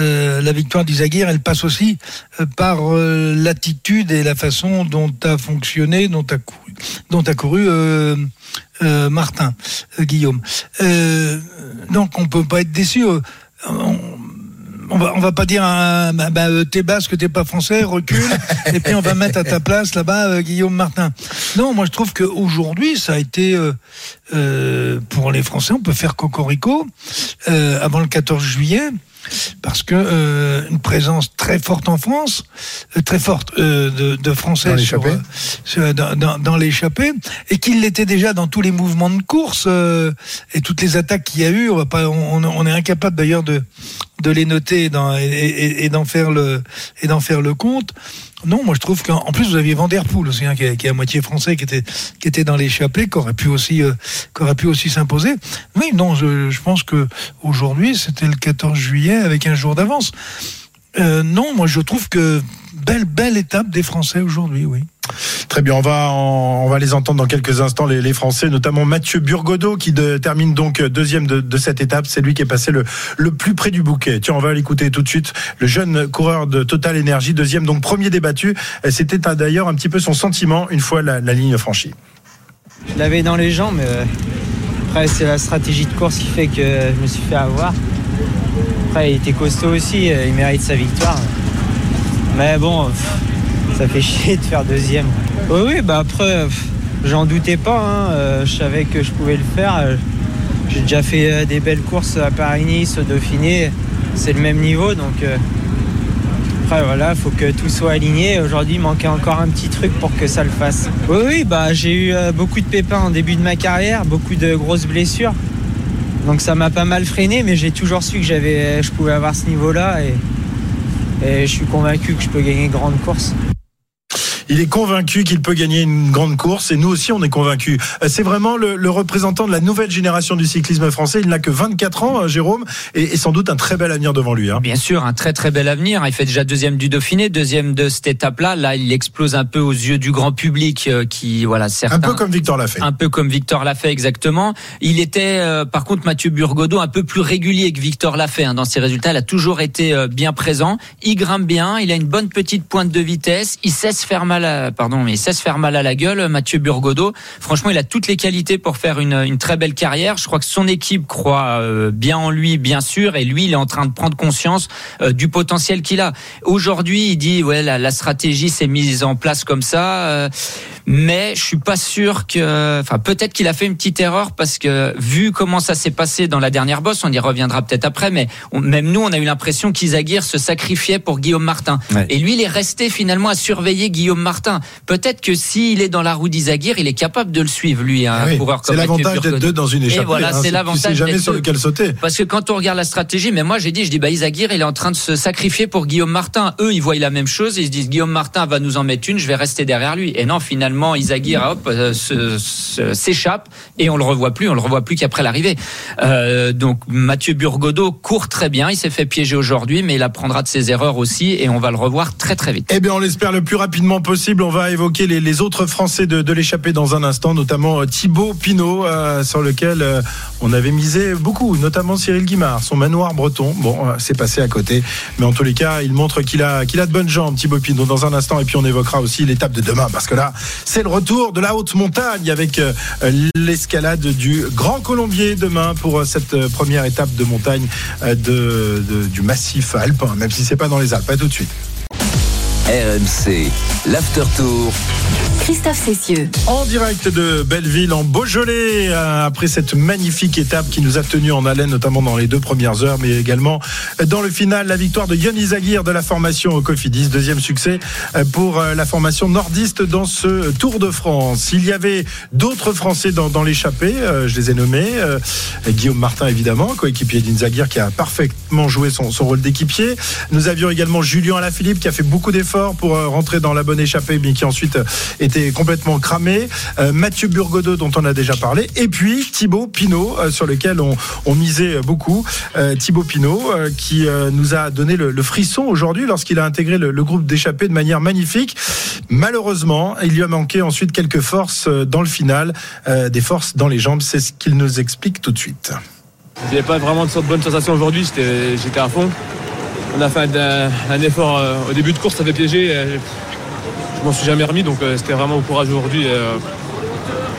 euh, la victoire d'Izaguirre, elle passe aussi euh, par euh, l'attitude et la façon dont a fonctionné, dont a couru, dont a couru Martin, Guillaume. Euh, donc on peut pas être déçu. On- on va, on va pas dire bah, bah, euh, t'es basque, t'es pas français, recule, et puis on va mettre à ta place là-bas euh, Guillaume Martin. Non, moi je trouve qu'aujourd'hui ça a été euh, euh, pour les Français, on peut faire cocorico euh, avant le 14 juillet. Parce que euh, une présence très forte en France, euh, très forte euh, de, de Français Dans sur, l'échappée. euh, dans, dans, dans l'échappée, et qu'il l'était déjà dans tous les mouvements de course euh, et toutes les attaques qu'il y a eu. On va pas, on, on est incapable d'ailleurs de de les noter et d'en- faire le et d'en faire le compte. Non, moi je trouve qu'en en plus vous aviez Van Der Poel aussi, hein, qui, est, à moitié français, qui était qui était dans l'échappée, qui aurait pu aussi euh, qui aurait pu aussi s'imposer. Oui, non, je, je pense que aujourd'hui c'était le 14 juillet avec un jour d'avance. Euh, non, moi je trouve que belle belle étape des Français aujourd'hui, oui. Très bien, on va en- on va les entendre dans quelques instants les, les Français, notamment Mathieu Burgodeau qui de- termine donc deuxième de, de cette étape. C'est lui qui est passé le, le plus près du bouquet. Tiens, on va l'écouter tout de suite. Le jeune coureur de Total Energy, deuxième donc premier débattu. Euh, C'était d'ailleurs un petit peu son sentiment une fois la, la ligne franchie. Je l'avais dans les jambes, mais euh, après c'est la stratégie de course qui fait que je me suis fait avoir. Après il était costaud aussi, euh, il mérite sa victoire. Mais bon, ça fait chier de faire deuxième. Oui, oui, bah après, j'en doutais pas, hein, euh, je savais que je pouvais le faire. euh, J'ai déjà fait euh, des belles courses à Paris-Nice, au Dauphiné, c'est le même niveau, donc après voilà, il faut que tout soit aligné. Aujourd'hui, il manquait encore un petit truc pour que ça le fasse. Oui, oui, bah j'ai eu beaucoup de pépins en début de ma carrière, beaucoup de grosses blessures. Donc ça m'a pas mal freiné, mais j'ai toujours su que j'avais, je pouvais avoir ce niveau-là et, et je suis convaincu que je peux gagner de grandes courses. Il est convaincu qu'il peut gagner une grande course et nous aussi on est convaincus. Euh, C'est vraiment le, le représentant de la nouvelle génération du cyclisme français. Il n'a que 24 ans, euh, Jérôme, et, et sans doute un très bel avenir devant lui. hein. Bien sûr, un très très bel avenir. Il fait déjà deuxième du Dauphiné, deuxième de cette étape-là. Là, il explose un peu aux yeux du grand public, euh, qui voilà certains. Un peu comme Victor l'a fait. Un peu comme Victor l'a fait exactement. Il était, euh, par contre, Mathieu Burgodeau un peu plus régulier que Victor l'a fait hein, dans ses résultats. Il a toujours été euh, bien présent. Il grimpe bien. Il a une bonne petite pointe de vitesse. Il sait se faire mal, pardon, mais sait se faire mal à la gueule. Mathieu Burgodeau. Franchement, il a toutes les qualités pour faire une, très belle carrière. Je crois que son équipe croit euh, bien en lui, bien sûr, et lui, il est en train de prendre conscience euh, du potentiel qu'il a. Aujourd'hui, il dit ouais, la, la stratégie s'est mise en place comme ça. Mais je suis pas sûr que, enfin peut-être qu'il a fait une petite erreur parce que vu comment ça s'est passé dans la dernière bosse, on y reviendra peut-être après, mais on- même nous on a eu l'impression qu'Izaguirre se sacrifiait pour Guillaume Martin. Ouais. Et lui il est resté finalement à surveiller Guillaume Martin. Peut-être que s'il est dans la roue d'Izaguirre, il est capable de le suivre lui, un Ah oui, coureur comme C'est l'avantage d'être deux dans une échappée. Et voilà, hein, c'est l'avantage. jamais sur lequel sauter. Parce que quand on regarde la stratégie, mais moi j'ai dit, je dis, bah Izaguirre, il est en train de se sacrifier pour Guillaume Martin. Eux, ils voient la même chose, ils se disent, Guillaume Martin va nous en mettre une, je vais rester derrière lui. Et non, finalement, Izaguirre, hop, euh, s'échappe et on le revoit plus, on le revoit plus qu'après l'arrivée. Euh, donc Mathieu Burgodeau court très bien, il s'est fait piéger aujourd'hui, mais il apprendra de ses erreurs aussi et on va le revoir très très vite. Eh bien, on l'espère le plus rapidement possible. On va évoquer les, les autres Français de, de l'échappée dans un instant, notamment euh, Thibaut Pinot, euh, sur lequel euh, on avait misé beaucoup, notamment Cyril Guimard, son manoir breton. Bon, euh, c'est passé à côté, mais en tous les cas, il montre qu'il a, qu'il a de bonnes jambes, Thibaut Pinot, dans un instant. Et puis on évoquera aussi l'étape de demain, parce que là, c'est le retour de la haute montagne avec euh, l'escalade du Grand Colombier demain pour euh, cette euh, première étape de montagne du massif alpin, même si c'est pas dans les Alpes. À tout de suite. RMC, l'after tour. Christophe Cessieux. En direct de Belleville, en Beaujolais, euh, après cette magnifique étape qui nous a tenu en haleine, notamment dans les deux premières heures, mais également dans le final, la victoire de Yann Izagir de la formation au Cofidis. Deuxième succès euh, pour euh, la formation nordiste dans ce Tour de France. Il y avait d'autres Français dans, dans l'échappée, je les ai nommés. Guillaume Martin, évidemment, coéquipier d'Inzagir, qui a parfaitement joué son, son rôle d'équipier. Nous avions également Julien Alaphilippe, qui a fait beaucoup d'efforts pour euh, rentrer dans la bonne échappée, mais qui ensuite euh, était complètement cramé. Euh, Mathieu Burgodeau, dont on a déjà parlé. Et puis Thibaut Pinot, sur lequel on, misait beaucoup. Thibaut Pinot, qui nous a donné le, frisson aujourd'hui lorsqu'il a intégré le, groupe d'échappée de manière magnifique. Malheureusement, il lui a manqué ensuite quelques forces dans le final, des forces dans les jambes. C'est ce qu'il nous explique tout de suite. Avait pas vraiment de bonne sensation aujourd'hui, j'étais à fond. On a fait un, un effort euh, au début de course, ça fait piéger. euh, Je m'en suis jamais remis, donc euh, c'était vraiment au courage aujourd'hui. et,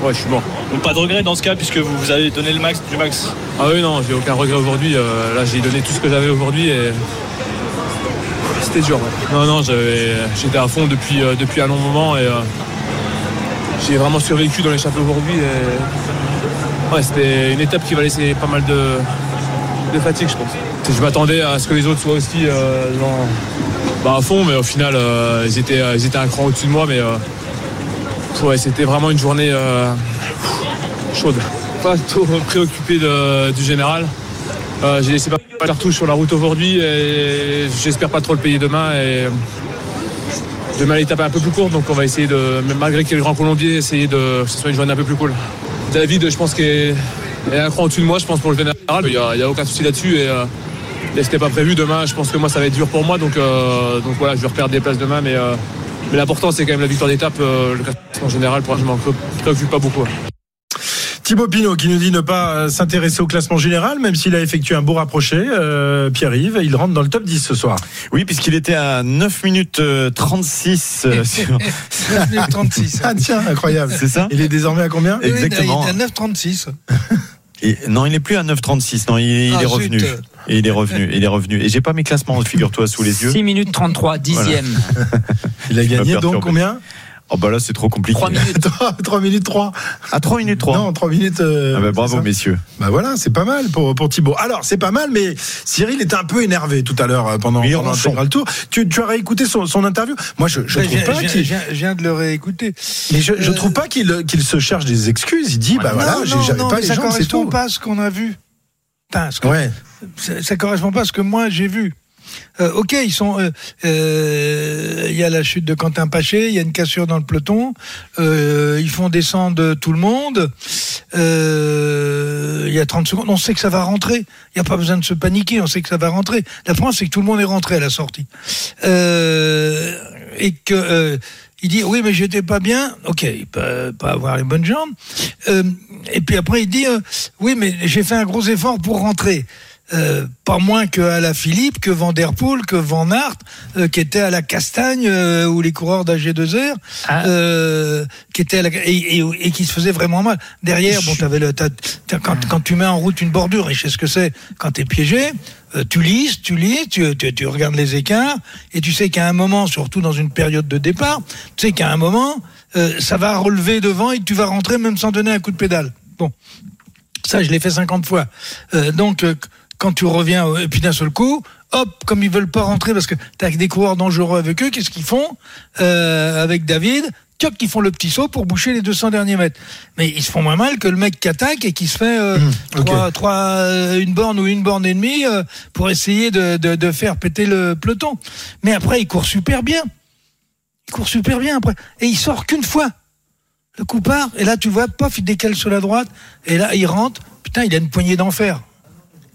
Ouais, je suis mort. Donc pas de regret dans ce cas puisque vous vous avez donné le max du max. Ah oui, non, j'ai aucun regret aujourd'hui. Là, j'ai donné tout ce que j'avais aujourd'hui et c'était dur. ouais. Non, non, j'étais à fond depuis, depuis un long moment et j'ai vraiment survécu dans l'échappée aujourd'hui. et- Ouais, c'était une étape qui va laisser pas mal de, fatigue, je pense. Je m'attendais à ce que les autres soient aussi euh, bah, à fond, mais au final, euh, ils, étaient, ils étaient un cran au-dessus de moi. Mais euh, ouais, c'était vraiment une journée chaude. Pas trop préoccupé du général. J'ai laissé pas de cartouches sur la route aujourd'hui et j'espère pas trop le payer demain. Et demain l'étape est un peu plus courte, donc on va essayer de, malgré qu'il y ait le Grand Colombier, essayer de que ce soit une journée un peu plus cool. David, je pense qu'il est un cran au-dessus de moi, je pense pour le général. Il n'y a, il y a aucun souci là-dessus et, euh, et c'était pas prévu demain. Je pense que moi ça va être dur pour moi, donc, euh, donc voilà, je vais reperdre des places demain, mais, euh, mais l'important c'est quand même la victoire d'étape. euh, le classement général, pour moi, je m'en préoccupe pas beaucoup. Thibaut Pinot qui nous dit ne pas s'intéresser au classement général, même s'il a effectué un beau rapproché. Euh, Pierre-Yves, il rentre dans le top 10 ce soir. Oui, puisqu'il était à 9 minutes euh, 36 euh, sur... 9,36. Ah tiens, incroyable. C'est ça Il est désormais à combien? Exactement. Il est à 9,36. Et- non, il n'est plus à 9,36. Non, il, il Ah, est zut. revenu. Et il est revenu. Il est revenu. Et j'ai pas mes classements, figure-toi, sous les yeux. 6 minutes 33, dixième. Il a gagné donc combien? Oh bah là, c'est trop compliqué. 3 minutes. 3, minutes 3. À 3 minutes 3. Non, 3 minutes. euh, Ah bah, bravo, messieurs. Bah voilà, c'est pas mal pour, pour Thibaut. Alors, c'est pas mal, mais Cyril était un peu énervé tout à l'heure euh, pendant, Oui, pendant l'intégral tour. Tu, tu as réécouté son, son interview? Moi, je, je Ouais, trouve pas qu'il. je viens- de le réécouter. Mais je, je Euh, trouve pas qu'il qu'il se cherche des excuses. Il dit, bah non, voilà, j'avais non, pas mais les ça jambes, c'est tout. pas à ce qu'on a vu. Putain, ce que- Ouais. ça, ça correspond pas à ce que moi j'ai vu. Euh, ok, ils sont. euh, euh, y a la chute de Quentin Paché, il y a une cassure dans le peloton. euh, ils font descendre tout le monde. euh, Il y a 30 secondes. On sait que ça va rentrer. Il n'y a pas besoin de se paniquer. On sait que ça va rentrer. La France, c'est que tout le monde est rentré à la sortie. Euh, et que. il dit oui mais j'étais pas bien. Ok, il peut pas avoir les bonnes jambes. Et puis après il dit oui mais j'ai fait un gros effort pour rentrer. Euh, pas moins que à la Philippe, que Van Der Poel, que Van Aert, euh, qui était à la Castagne, euh, ou les coureurs d'AG2R, euh, qui étaient à la, et, et, et qui se faisaient vraiment mal. Derrière, bon, le, quand, quand tu mets en route une bordure, et je sais ce que c'est, quand t'es piégé, euh, tu lises, tu lis, tu, tu, tu regardes les écarts, et tu sais qu'à un moment, surtout dans une période de départ, tu sais qu'à un moment, euh, ça va relever devant et tu vas rentrer même sans donner un coup de pédale. Bon. Ça, je l'ai fait 50 fois. Euh, donc, euh, quand tu reviens, euh, et puis d'un seul coup, hop, comme ils veulent pas rentrer parce que t'as des coureurs dangereux avec eux, qu'est-ce qu'ils font euh, avec David? Tchoc, ils font le petit saut pour boucher les 200 derniers mètres. Mais ils se font moins mal que le mec qui attaque et qui se fait euh, ok. trois, trois, une borne ou une borne et demie euh, pour essayer de, de, de faire péter le peloton. Mais après, il court super bien. Il court super bien après. Et il sort qu'une fois. Le coup part, et là tu vois, pof, il décale sur la droite, et là il rentre. Putain, il a une poignée d'enfer.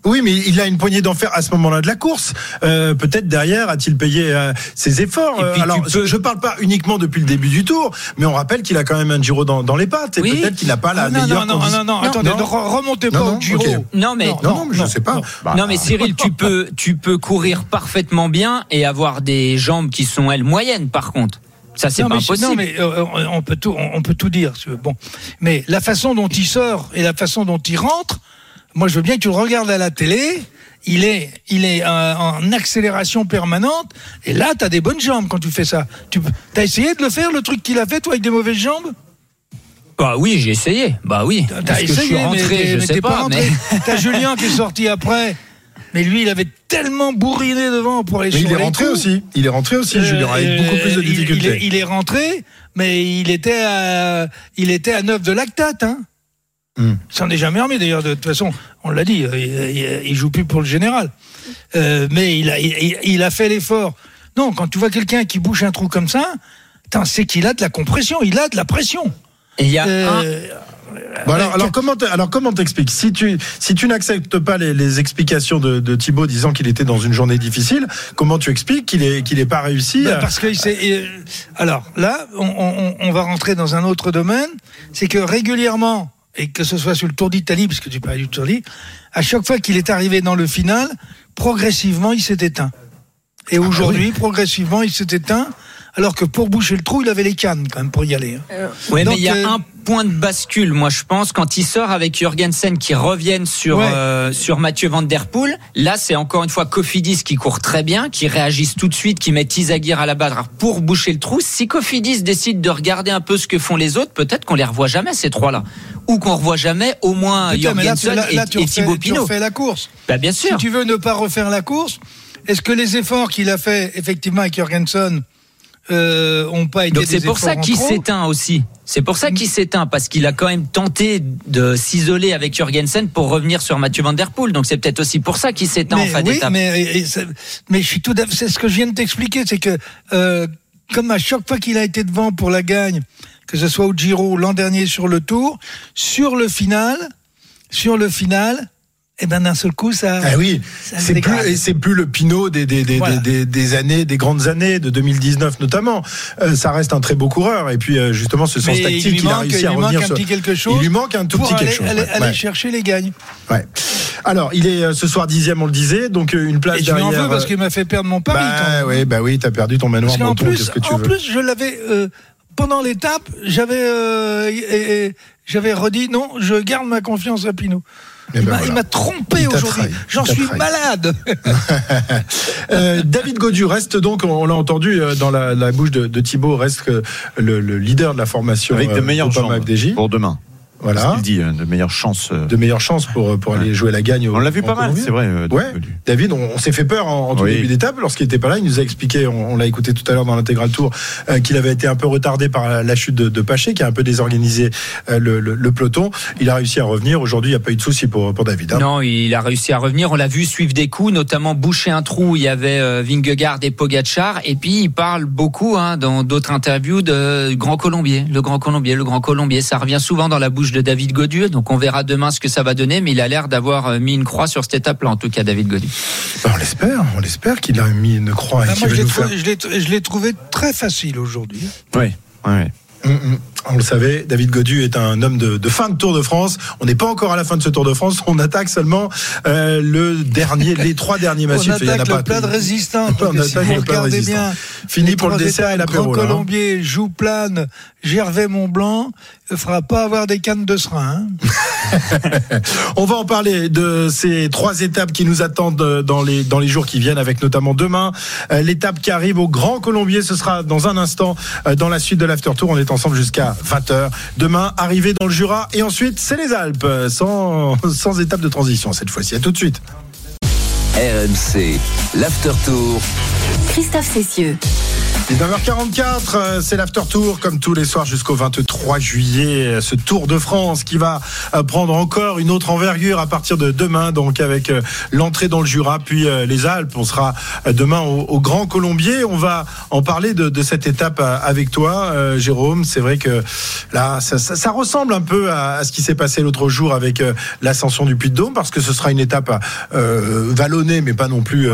Oui, mais il a une poignée d'enfer à ce moment-là de la course. Euh, Peut-être derrière a-t-il payé euh, ses efforts. Euh, Alors, peux- je parle pas uniquement depuis le début du tour, mais on rappelle qu'il a quand même un Giro dans, dans les pattes et Oui. peut-être qu'il n'a pas la Ah, non, meilleure non, non, condition. non, non, attendez, ne re- remontez pas Non, non, au Giro. ok. Non, mais Non, non, mais je sais pas. Bah, non mais Cyril, tu peux tu peux courir parfaitement bien et avoir des jambes qui sont elles moyennes par contre. Ça c'est non, pas mais, impossible. non, mais euh, on- on peut tout, on on peut tout dire. Bon, mais la façon dont il sort et la façon dont il rentre, moi, je veux bien que tu le regardes à la télé. Il est, il est euh, en accélération permanente. Et là, tu as des bonnes jambes quand tu fais ça. Tu as essayé de le faire, le truc qu'il a fait, toi, avec des mauvaises jambes? Bah oui, j'ai essayé. Bah oui. T'as Est-ce que je suis essayé, rentré, mais, je mais sais pas, rentré. mais T'as Julien qui est sorti après. Mais lui, il avait tellement bourriné devant pour aller Mais sur il est les rentré coups. aussi. Il est rentré aussi, Julien, avec Euh, beaucoup plus de il- il, difficultés. est, il est rentré, mais il était à, il était à 9 de lactate. Hein. Hmm. Il s'en est jamais remis d'ailleurs. De toute façon, on l'a dit, euh, il, il- joue plus pour le général. Euh, mais il a, il, a fait l'effort. Non, quand tu vois quelqu'un qui bouche un trou comme ça, c'est qu'il a de la compression, il a de la pression. Et il y a Euh, Bon, alors, alors comment alors comment t'expliques? Si tu si tu n'acceptes pas les, les explications de, de Thibaut disant qu'il était dans une journée difficile, comment tu expliques qu'il est qu'il n'ait pas réussi Ben, à- parce que c'est. euh, Alors là, on, on- on va rentrer dans un autre domaine, c'est que régulièrement, et que ce soit sur le Tour d'Italie, parce que tu parlais du Tour d'Italie, à chaque fois qu'il est arrivé dans le final, progressivement, il s'est éteint. Et Ah bah aujourd'hui, progressivement, il s'est éteint. Alors que pour boucher le trou, il avait les cannes quand même pour y aller. hein. Ouais, Donc, mais il y a euh, un point de bascule, moi je pense, quand il sort avec Jürgensen qui reviennent sur Ouais. euh, sur Mathieu Van Der Poel. Là, c'est encore une fois Cofidis qui court très bien, qui réagissent tout de suite, qui mettent Isagir à la barre pour boucher le trou. Si Cofidis décide de regarder un peu ce que font les autres, peut-être qu'on les revoit jamais ces trois-là, ou qu'on revoit jamais au moins là, tu, tu et, et refais, Thibaut tu Pinot. refais la course. Bah, bien Si sûr. tu veux ne pas refaire la course, est-ce que les efforts qu'il a fait effectivement avec Jorgensen euh, ont pas été Donc c'est pour ça qu'il s'éteint aussi. C'est pour ça qu'il s'éteint parce qu'il a quand même tenté de s'isoler avec Jürgensen pour revenir sur Mathieu Van Der Poel. Donc c'est peut-être aussi pour ça qu'il s'éteint en Mais fin oui, d'étape. mais, et- et c'est- mais je suis tout. C'est ce que je viens de t'expliquer, c'est que euh, comme à chaque fois qu'il a été devant pour la gagne, que ce soit au Giro l'an dernier sur le Tour, sur le final, sur le final, et ben d'un seul coup ça. Ah oui, c'est plus c'est plus le Pinot des des, des, Voilà. des, des- années, des grandes années de 2019 notamment. Euh, ça reste un très beau coureur et puis euh, justement ce sens Mais il tactique, lui il a manque, réussi il à lui revenir manque un sur- petit quelque chose. Il lui manque un tout pour petit aller, quelque chose. aller- ouais. aller Ouais. chercher les gagnes. Ouais. Alors, il est euh, ce soir dixième, on le disait, donc euh, une place Et je lui en derrière. veux parce euh, qu'il m'a fait perdre mon pari. bah oui, bah oui, t'as perdu ton manoir Parce qu'en menton, plus, que tu en veux plus, je l'avais euh, pendant l'étape, j'avais euh, et- et j'avais redit non, je garde ma confiance à Pinot. Eh Il ben m'a- voilà. il m'a trompé Il aujourd'hui. J'en suis trahi. malade. Euh, David Godu reste donc, on l'a entendu euh, dans la, la bouche de, de Thibaut, reste le, le leader de la formation Avec de meilleures Groupama jambes FDJ. pour demain. Voilà. Ce qu'il dit, hein, de meilleures chances. euh. De meilleures chances pour, pour aller jouer la gagne. au- On l'a vu pas mal, c'est vrai. euh, Ouais. David, on, on s'est fait peur en, en tout Oui. début d'étape lorsqu'il était pas là. Il nous a expliqué, on, on l'a écouté tout à l'heure dans l'intégral tour, euh, qu'il avait été un peu retardé par la, la chute de, de Paché, qui a un peu désorganisé euh, le, le- le peloton. Il a réussi à revenir. Aujourd'hui, il n'y a pas eu de souci pour, pour David. hein. Non, il a réussi à revenir. On l'a vu suivre des coups, notamment boucher un trou. Il y avait euh, Vingegaard et Pogacar. Et puis, il parle beaucoup hein, dans d'autres interviews de Grand Colombier. Le Grand Colombier, le Grand Colombier. Ça revient souvent dans la bouche de David Godieu. Donc, on verra demain ce que ça va donner. Mais il a l'air d'avoir euh, mis une croix sur cette étape-là, en tout cas, David Godieu. Bah, on l'espère, on l'espère qu'il a mis une croix. et Ah, qu'il moi, je l'ai trouvé, très facile aujourd'hui. Ouais, ouais. Hum, hum. On le savait, David Godu est un homme de, de fin de Tour de France. On n'est pas encore à la fin de ce Tour de France. On attaque seulement euh, le dernier, les trois derniers On massifs. Il y en a attaque pas le plat de résistance. On si attaque vous le plat de bien, Fini pour le dessert et l'apéro, Grand hein. Colombier, Jouplane, Gervais Mont Blanc, ne fera pas avoir des cannes de serin. hein. On va en parler de ces trois étapes qui nous attendent euh, dans les, dans les jours qui viennent, avec notamment demain euh, l'étape qui arrive au Grand Colombier. Ce sera dans un instant dans la suite de l'After Tour. On est ensemble jusqu'à 20h. Demain, arrivé dans le Jura. Et ensuite, c'est les Alpes, sans, sans étape de transition cette fois-ci. À tout de suite. RMC, l'After Tour. Christophe Cessieux. 19h44, euh, c'est l'after tour comme tous les soirs jusqu'au 23 juillet. euh, Ce Tour de France qui va euh, prendre encore une autre envergure à partir de demain, donc avec l'entrée dans le Jura, puis les Alpes. On sera demain au, au Grand Colombier. On va en parler de, de cette étape avec toi, euh, Jérôme. C'est vrai que là, ça, ça- ça ressemble un peu à, à ce qui s'est passé l'autre jour avec euh, l'ascension du Puy-de-Dôme, parce que ce sera une étape euh, vallonnée, mais pas non plus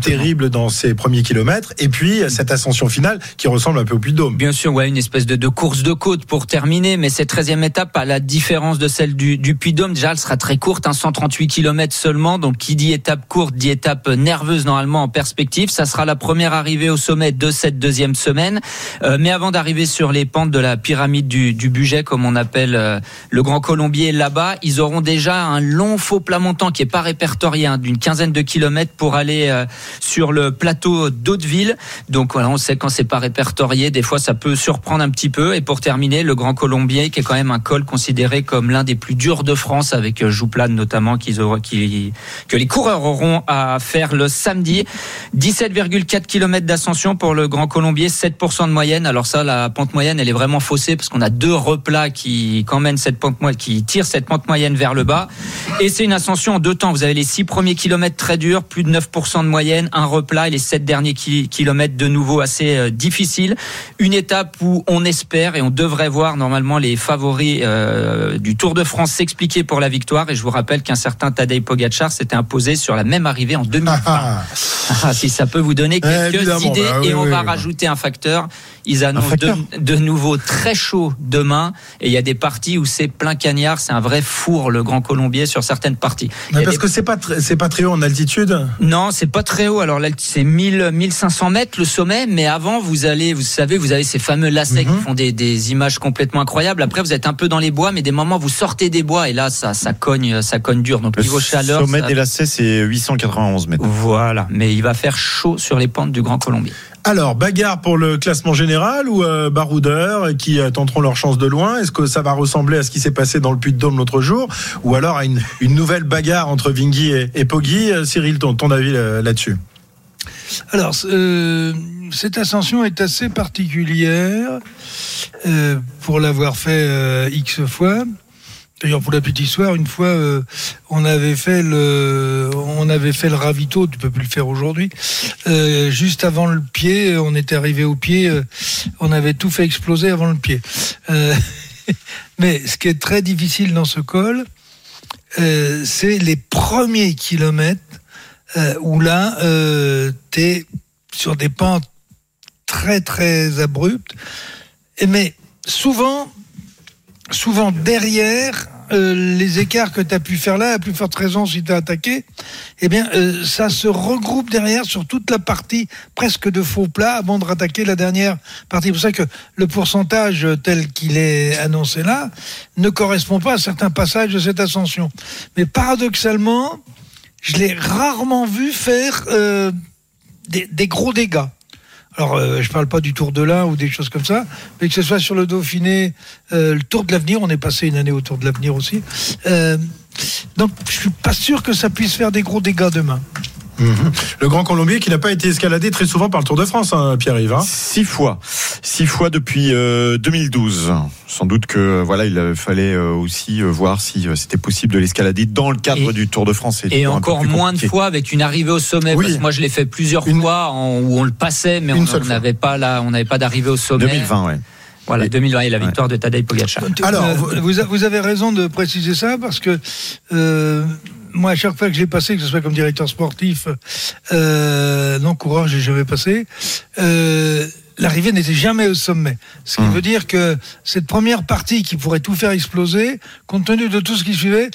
terrible dans ses premiers kilomètres. Et puis cette ascension finale qui ressemble un peu au Puy-de-Dôme. Bien sûr, ouais, une espèce de, course de côte pour terminer, mais cette 13e étape, à la différence de celle du, du Puy-de-Dôme, déjà, elle sera très courte, hein, 138 km seulement. Donc, qui dit étape courte, dit étape nerveuse normalement en perspective. Ça sera la première arrivée au sommet de cette deuxième semaine. Euh, mais avant d'arriver sur les pentes de la pyramide du, du budget, comme on appelle euh, le Grand Colombier là-bas, ils auront déjà un long faux plat montant qui est pas répertorié, hein, d'une quinzaine de kilomètres pour aller euh, sur le plateau d'Hauteville. Donc voilà, on sait quand c'est pas répertorié, des fois ça peut surprendre un petit peu. Et pour terminer, le Grand Colombier, qui est quand même un col considéré comme l'un des plus durs de France, avec euh, Jouplane notamment, que les coureurs auront à faire le samedi. 17,4 km d'ascension pour le Grand Colombier, 7% de moyenne. Alors ça, la pente moyenne, elle est vraiment faussée parce qu'on a deux replats qui cette pente qui tirent cette pente moyenne vers le bas. Et c'est une ascension en deux temps. Vous avez les six premiers kilomètres très durs, plus de 9% de moyenne, un replat et les sept derniers ki- kilomètres de nouveau assez euh, difficiles. Une étape où on espère et on devrait voir normalement les favoris euh, du Tour de France s'expliquer pour la victoire. Et je vous rappelle qu'un certain Tadej Pogacar s'était imposé sur la même arrivée en 2020. Ah, si ça peut vous donner quelques Évidemment, idées. bah oui, et on oui, va oui. rajouter un facteur. Ils annoncent de, de nouveau très chaud demain. Et il y a des parties où c'est plein cagnard. C'est un vrai four, le Grand Colombier, sur certaines parties. Mais parce des- que c'est pas très- c'est pas très haut en altitude. non, c'est pas très haut. Alors c'est 1000, 1500 mètres le sommet, mais avant, vous allez, vous savez, vous avez ces fameux lacets Mhm. qui font des, des images complètement incroyables. Après, vous êtes un peu dans les bois, mais des moments, vous sortez des bois et là, ça, ça cogne, ça cogne dur. Donc Le niveau chaleur, sommet ça- des lacets, c'est 891 mètres. Voilà, mais il va faire chaud sur les pentes du Grand Colombier. Alors, bagarre pour le classement général ou euh, baroudeurs qui euh, tenteront leur chance de loin? Est-ce que ça va ressembler à ce qui s'est passé dans le Puy-de-Dôme l'autre jour? Ou alors à une, nouvelle bagarre entre Vingui et, et Poggi? Euh, Cyril, ton, ton avis euh, là-dessus. Alors, cette ascension est assez particulière pour l'avoir fait X fois. D'ailleurs, pour la petite histoire, une fois, euh, on avait fait le, on avait fait le ravito. Tu peux plus le faire aujourd'hui. Euh, juste avant le pied, on était arrivé au pied. euh, on avait tout fait exploser avant le pied. Euh, mais ce qui est très difficile dans ce col, euh, c'est les premiers kilomètres euh, où là, tu es sur des pentes très très abruptes. Et mais souvent, souvent derrière euh, les écarts que tu as pu faire là, à plus forte raison si tu as attaqué, eh bien, euh, ça se regroupe derrière sur toute la partie presque de faux plat avant de rattaquer la dernière partie. C'est pour ça que le pourcentage tel qu'il est annoncé là ne correspond pas à certains passages de cette ascension. Mais paradoxalement, je l'ai rarement vu faire euh, des, des gros dégâts. Alors, euh, je parle pas du Tour de l'Ain ou des choses comme ça, mais que ce soit sur le Dauphiné, euh, le Tour de l'Avenir, on est passé une année au Tour de l'Avenir aussi. Euh, donc, je suis pas sûr que ça puisse faire des gros dégâts demain. Mhm. Le Grand Colombier qui n'a pas été escaladé très souvent par le Tour de France, hein, Pierre-Yves. hein. Six fois, six fois depuis euh, 2012. Sans doute que euh, voilà, il euh, fallait euh, aussi euh, voir si euh, c'était possible de l'escalader dans le cadre du Tour de France. Et encore moins de fois avec une arrivée au sommet. Oui. Parce que moi, je l'ai fait plusieurs fois en- où on le passait, mais Une on n'avait pas là, on n'avait pas d'arrivée au sommet. 2020, ouais. Voilà, 2020 et la victoire de Tadej Pogacar. Euh, vous, avez raison de préciser ça parce que euh, moi, à chaque fois que j'ai passé, que ce soit comme directeur sportif, euh, non coureur, j'ai jamais passé. Euh, L'arrivée n'était jamais au sommet. Ce qui veut dire que cette première partie qui pourrait tout faire exploser, compte tenu de tout ce qui suivait,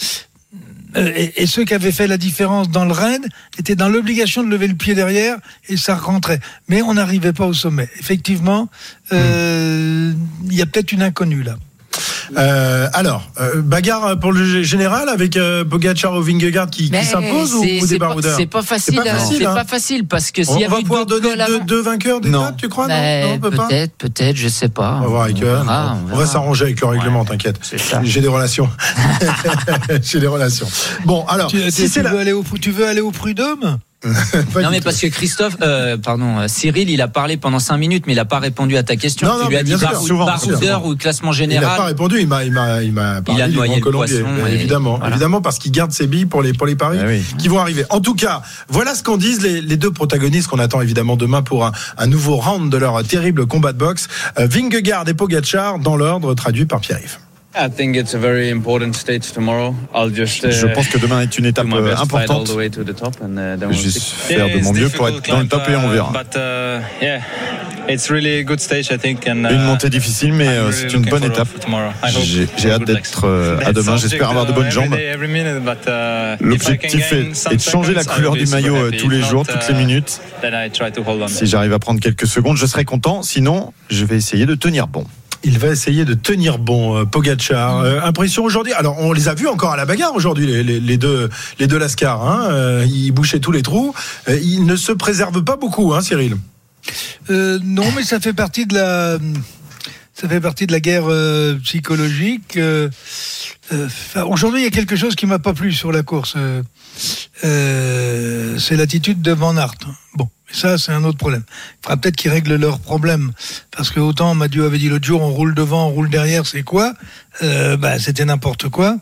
euh, et, ceux qui avaient fait la différence dans le raid étaient dans l'obligation de lever le pied derrière et ça rentrait. Mais on n'arrivait pas au sommet. Effectivement, euh, il y a peut-être une inconnue là. Euh, alors, euh, bagarre pour le général avec euh, Pogacar ou Vingegaard qui, qui s'impose ou, des baroudeurs C'est pas facile. C'est pas hein. facile. C'est hein. pas facile parce que On s'il y va avait eu pouvoir donner deux, deux vainqueurs d'étape, tu crois? Non, Mais non, on Peut-être, peut-être, je sais pas. On va voir avec verra, on On verra. va s'arranger avec le règlement, t'inquiète. J'ai des relations. J'ai des relations. Bon, alors, tu, si tu c'est la- veux aller au, tu veux aller au prud'homme? Non mais parce que Christophe, euh, pardon, euh, Cyril, il a parlé pendant 5 minutes, mais il n'a pas répondu à ta question. Non, non, tu lui as dit souvent, souvent. ou classement Il n'a pas général. répondu, il m'a, il m'a, il m'a parlé a du noyé Grand le Colombier. et- évidemment, voilà. évidemment, parce qu'il garde ses billes pour les, pour les paris qui vont arriver. En tout cas, voilà ce qu'en disent les, les deux protagonistes qu'on attend évidemment demain pour un, un nouveau round de leur terrible combat de boxe. Euh, Vingegaard et Pogacar dans l'ordre, traduit par Pierre-Yves. I think it's a very important stage tomorrow. I'll just. Je uh, pense que demain est une étape do my euh, importante. the way to the top, and, uh, then Je we'll vais see. faire de mon mieux pour être dans le top et on verra. But uh, yeah, it's really a good stage, I think. And, Une uh, montée difficile, mais euh, c'est une bonne étape. J'ai hâte d'être euh, à demain. J'espère avoir de uh, bonnes every jambes. uh, if I L'objectif est, de changer la seconds, couleur I'll du be maillot tous les If jours, not, toutes les uh, minutes. Then I try to hold on. Si j'arrive à prendre quelques secondes, je serai content. Sinon, je vais essayer de tenir bon. Il va essayer de tenir bon, euh, Pogacar. Euh, impression aujourd'hui. Alors, on les a vus encore à la bagarre aujourd'hui, les, les- les deux, les deux Lascar. Hein. Euh, ils bouchaient tous les trous. Euh, ils ne se préservent pas beaucoup, hein, Cyril? Non, mais ça fait partie de la, ça fait partie de la guerre euh, psychologique. Euh, euh, Aujourd'hui, il y a quelque chose qui m'a pas plu sur la course. Euh, euh, c'est l'attitude de Van Aert. Bon, ça, c'est un autre problème. Il faudra peut-être qu'ils règlent leurs problèmes. Parce que autant Mathieu avait dit l'autre jour, on roule devant, on roule derrière, c'est quoi euh, bah, C'était n'importe quoi.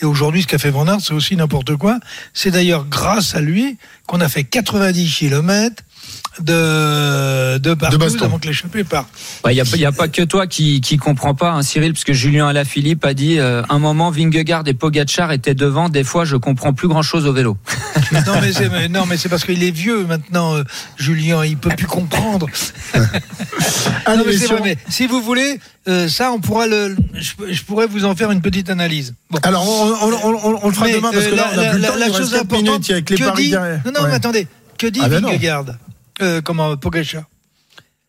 Et aujourd'hui, ce qu'a fait Van Aert, c'est aussi n'importe quoi. C'est d'ailleurs grâce à lui qu'on a fait 90 km de, de baston. avant que l'échappée parte. Il n'y a, y a pas que toi qui qui comprends pas, hein, Cyril, parce que Julien Alaphilippe a dit euh, un moment Vingegaard et Pogacar étaient devant. Des fois, je comprends plus grand chose au vélo. non, mais c'est, mais non, mais c'est parce qu'il est vieux maintenant, euh, Julien, il peut plus comprendre. non, mais vrai, mais si vous voulez, euh, ça, on pourra le, je, je pourrais vous en faire une petite analyse. Bon. Alors, on, on- on- on- on le fera Mais, demain parce que là, on a la, plus le temps. la il chose reste 4 importante, minutes avec les que paris dit, derrière. non, non, Ouais. mais attendez, que dit Ah ben non. Vingegaard? Euh, Comment Pogacar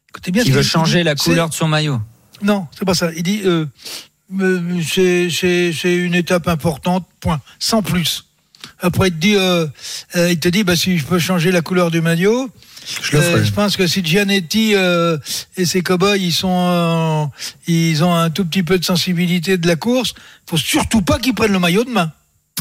Écoutez bien, Qui veut changer il la couleur de son maillot. Non, c'est pas ça. Il dit euh, euh, c'est une étape importante. Point. Sans plus. Après, il te dit, euh, euh, il te dit, bah si je peux changer la couleur du maillot. Je le euh, je pense que si Gianetti euh, et ses cow-boys ils sont euh, ils ont un tout petit peu de sensibilité de la course, faut surtout pas qu'ils prennent le maillot de main.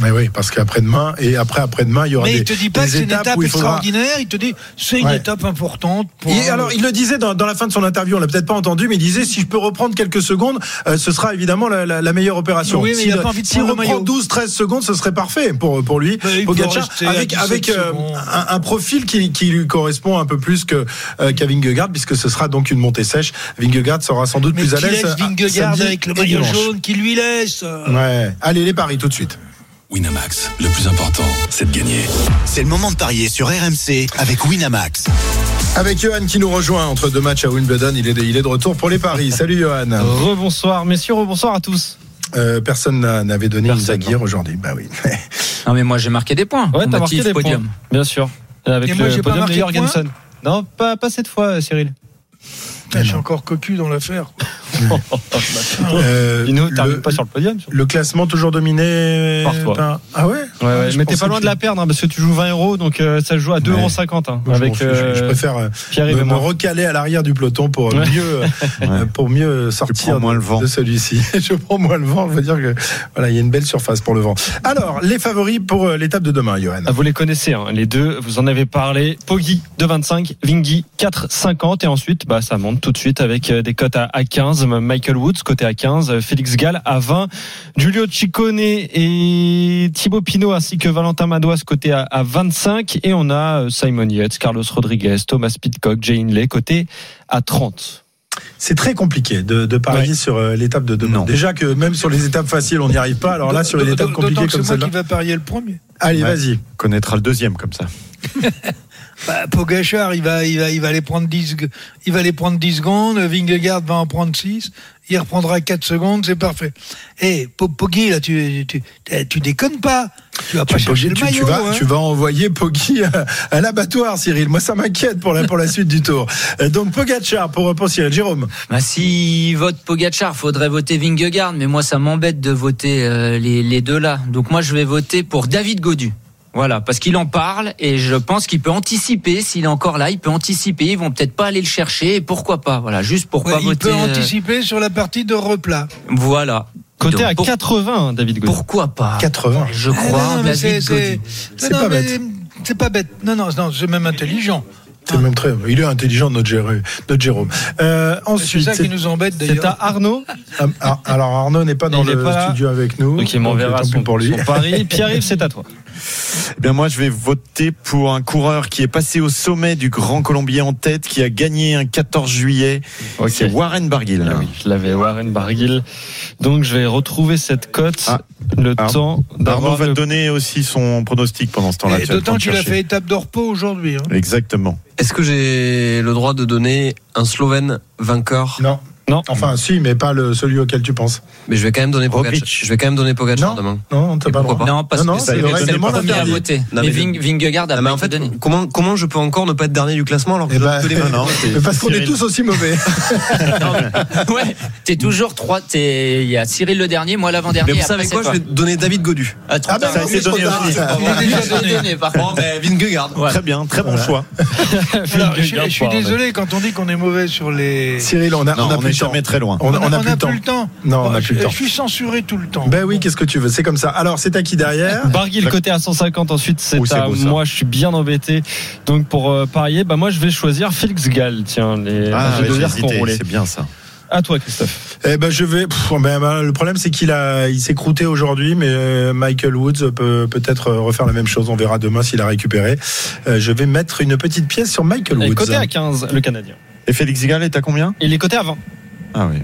Mais oui, parce qu'après-demain et après après-demain, il y aura Mais des, il te dit pas que c'est une étape faudra. extraordinaire, il te dit c'est une Ouais. étape importante. Pour Et alors, il le disait dans, dans la fin de son interview, on l'a peut-être pas entendu, mais il disait si je peux reprendre quelques secondes, euh, ce sera évidemment la, la- la meilleure opération. Oui, mais il a pas envie de le reprend maillot. 12-13 secondes, ce serait parfait pour, pour lui. Peut Pogacar, avec, 17 avec euh, un, un profil qui, qui lui correspond un peu plus que euh, qu'à Vingegaard, puisque ce sera donc une montée sèche. Vingegaard sera sans doute mais plus à l'aise. euh, Vingegaard avec le maillot jaune, qui lui laisse. Ouais. Allez, les paris tout de suite. Winamax, le plus important, c'est de gagner. C'est le moment de parier sur RMC avec Winamax. Avec Johan qui nous rejoint entre deux matchs à Wimbledon, il est de, il est de retour pour les paris. Salut Johan. Rebonsoir messieurs, rebonsoir à tous. Euh, personne n'a- n'avait donné une Zaguire aujourd'hui. Bah oui. Non, mais moi, j'ai marqué des points. Ouais, t'as marqué des podium. points, bien sûr. Avec Et moi, le j'ai pas podium de marqué de Jorgensen. Non, pas, pas cette fois, Cyril. Putain, je suis encore cocu dans l'affaire. Euh, Dino, t'arrives le- pas sur le podium. Le classement toujours dominé Par toi. par- Ah ouais Ouais, ouais, Ah, mais t'es pas loin que de la perdre hein, parce que tu joues 20 euros donc euh, ça se joue à 2,50 euros hein, avec fous, je- euh, préfère euh, me, recaler à l'arrière du peloton pour Ouais. mieux euh, pour mieux sortir moins de, le vent. de celui-ci. je prends moins le vent, je veux dire que voilà, il y a une belle surface pour le vent. Alors, les favoris pour euh, l'étape de demain, Johan. Ah, Vous les connaissez, hein, les deux, vous en avez parlé. Poggi 2,25, Vingy 4,50 et ensuite bah, ça monte tout de suite avec euh, des cotes à, à 15. Michael Woods côté à 15, euh, Félix Gall à 20, Giulio Ciccone et Thibaut Pinot ainsi que Valentin Madouas côté à, à 25 et on a euh, Simon Yates, Carlos Rodriguez, Thomas Pitcock, Jay Hindley côté à 30. C'est très compliqué de, de parier sur euh, l'étape de demain. Déjà que même sur les étapes faciles, on n'y arrive pas. Alors là, sur les étapes compliquées comme c'est moi celle-là. qui va parier le premier. Allez, Ouais. vas-y. Connaîtra le deuxième comme ça. Bah, Pogachar, il va, il va, il va les prendre 10, sec- il va les prendre 10 secondes. Vingegaard va en prendre 6. Il reprendra 4 secondes, c'est parfait. Eh, Po- Poggi, là, tu, tu, tu, tu déconnes pas. Tu vas pas Tu, chercher le tu- tu maillot. vas, hein. tu vas envoyer Poggi à, à l'abattoir, Cyril. Moi, ça m'inquiète pour la, pour la suite du tour. Euh, Donc, Pogacar pour, pour Cyril. Jérôme. Bah, si vote Pogachar, faudrait voter Vingegaard, mais moi ça m'embête de voter euh, les, les deux là. Donc moi je vais voter pour David Godu. Voilà, parce qu'il en parle et je pense qu'il peut anticiper. S'il est encore là, il peut anticiper. Ils vont peut-être pas aller le chercher. Et pourquoi pas Voilà, juste pour Ouais, pas il voter. peut euh, anticiper sur la partie de replat. Voilà. Côté Donc, à pour- 80, David Godu. Pourquoi pas 80. Je Ah, crois non, c'est- David c'est-. C'est pas bête. c'est pas bête. Non, non, non c'est même intelligent. C'est même très. Il est intelligent, notre, Jérôme. Notre Jérôme. Euh, C'est ensuite, ça qui nous embête C'est d'ailleurs. à Arnaud. Ah, ah, alors Arnaud n'est pas dans Il le pas là. studio avec nous. Donc il m'enverra son, pour lui. son pari. Pierre-Yves, c'est à toi. Eh bien moi je vais voter pour un coureur qui est passé au sommet du Grand Colombier en tête, qui a gagné un 14 juillet. C'est Warren Barguil. Ah oui, je l'avais, Warren Barguil. Donc je vais retrouver cette cote. le Ar- temps Arnaud d'avoir va le- te donner aussi son pronostic pendant ce temps-là. D'autant qu'il a fait étape de repos aujourd'hui. hein. Exactement. Est-ce que j'ai le droit de donner un Slovène vainqueur? Non. Non. Enfin, si, mais pas le, celui auquel tu penses. Mais je vais quand même donner Pogacar. Je vais quand même donner Pogacar demain. Non, t'as Et pas droit. Non, parce Non, non, que c'est le le premier à voter. Non, mais mais Ving- Vingegaard a Ah, mais pas en fait, donné. comment, comment je peux encore ne pas être dernier du classement alors que Eh je ben, les non, c'est- mais parce qu'on est tous aussi mauvais. Ouais, t'es toujours trois. t'es- Il y a Cyril le dernier, moi l'avant-dernier. Mais vous savez c'est quoi Je vais donner David Godu. Ah, Ah, ben, ça a été donné aussi. ça. Il est déjà donné, par Bon, contre. ben Vingegaard. Très bien, très bon choix. Alors, je, suis désolé quand on dit qu'on est mauvais sur les. Cyril, on a, On plus jamais très loin. On, on a on plus le temps. le temps. Non, on a je, plus le temps. je suis censuré tout le temps. Ben oui, qu'est-ce que tu veux C'est comme ça. Alors, c'est à qui derrière Barguil côté à 150 ensuite c'est Oh, à beau, moi je suis bien embêté donc pour euh, parier bah moi je vais choisir Félix Gall tiens les Ah, ouais, c'est bien ça. à toi Christophe Eh ben, je vais. pff, ben, ben, le problème, c'est qu'il a, il s'est croûté aujourd'hui, mais euh, Michael Woods peut peut-être euh, refaire la même chose. On verra demain s'il a récupéré. Euh, je vais mettre une petite pièce sur Michael et Woods. côté à 15 le Canadien Et Félix Gall est à combien? Il est côté à 20 Ah oui.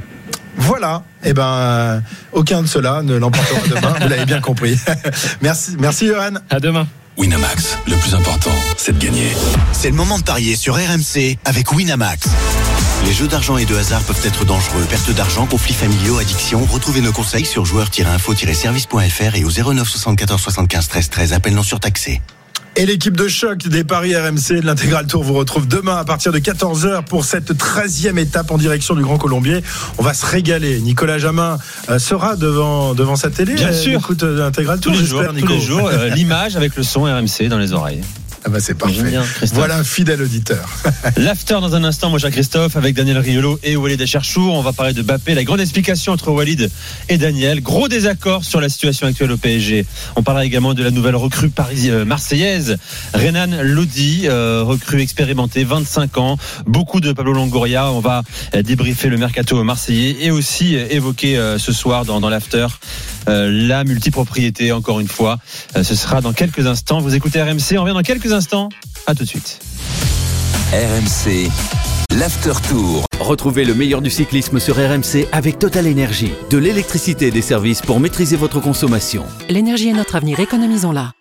Voilà. Eh ben, euh, aucun de ceux-là ne l'emportera demain. Vous l'avez bien compris. merci, merci, Johan. à demain Winamax, le plus important, c'est de gagner. C'est le moment de parier sur RMC avec Winamax. Les jeux d'argent et de hasard peuvent être dangereux. Perte d'argent, conflits familiaux, addiction. Retrouvez nos conseils sur joueurs-info-service.fr et au 09 74 75 13 13. Appel non surtaxé. Et l'équipe de choc des Paris RMC de l'intégral tour vous retrouve demain à partir de 14h pour cette 13e étape en direction du Grand Colombier. On va se régaler. Nicolas Jamin euh, sera devant, devant sa télé. Bien euh, sûr. Écoute l'intégral Tous tour, les jours, j'espère, tous Nico. les jours, euh, l'image avec le son RMC dans les oreilles. Ah bah c'est parfait. Bien. Voilà un fidèle auditeur. L'after dans un instant, moi, Christophe, avec Daniel Riolo et Walid Acharchour. On va parler de Bappé. La grande explication entre Walid et Daniel. Gros désaccord sur la situation actuelle au PSG. On parlera également de la nouvelle recrue paris euh, marseillaise, Renan Lodi, euh, recrue expérimentée, 25 ans. Beaucoup de Pablo Longoria. On va euh, débriefer le mercato marseillais et aussi évoquer euh, ce soir dans, dans l'after euh, la multipropriété, encore une fois. Ce sera dans quelques instants. Vous écoutez RMC. On revient dans quelques instants. À tout de suite. RMC, l'after tour. Retrouvez le meilleur du cyclisme sur RMC avec Total Énergie. De l'électricité et des services pour maîtriser votre consommation. L'énergie est notre avenir, économisons-la.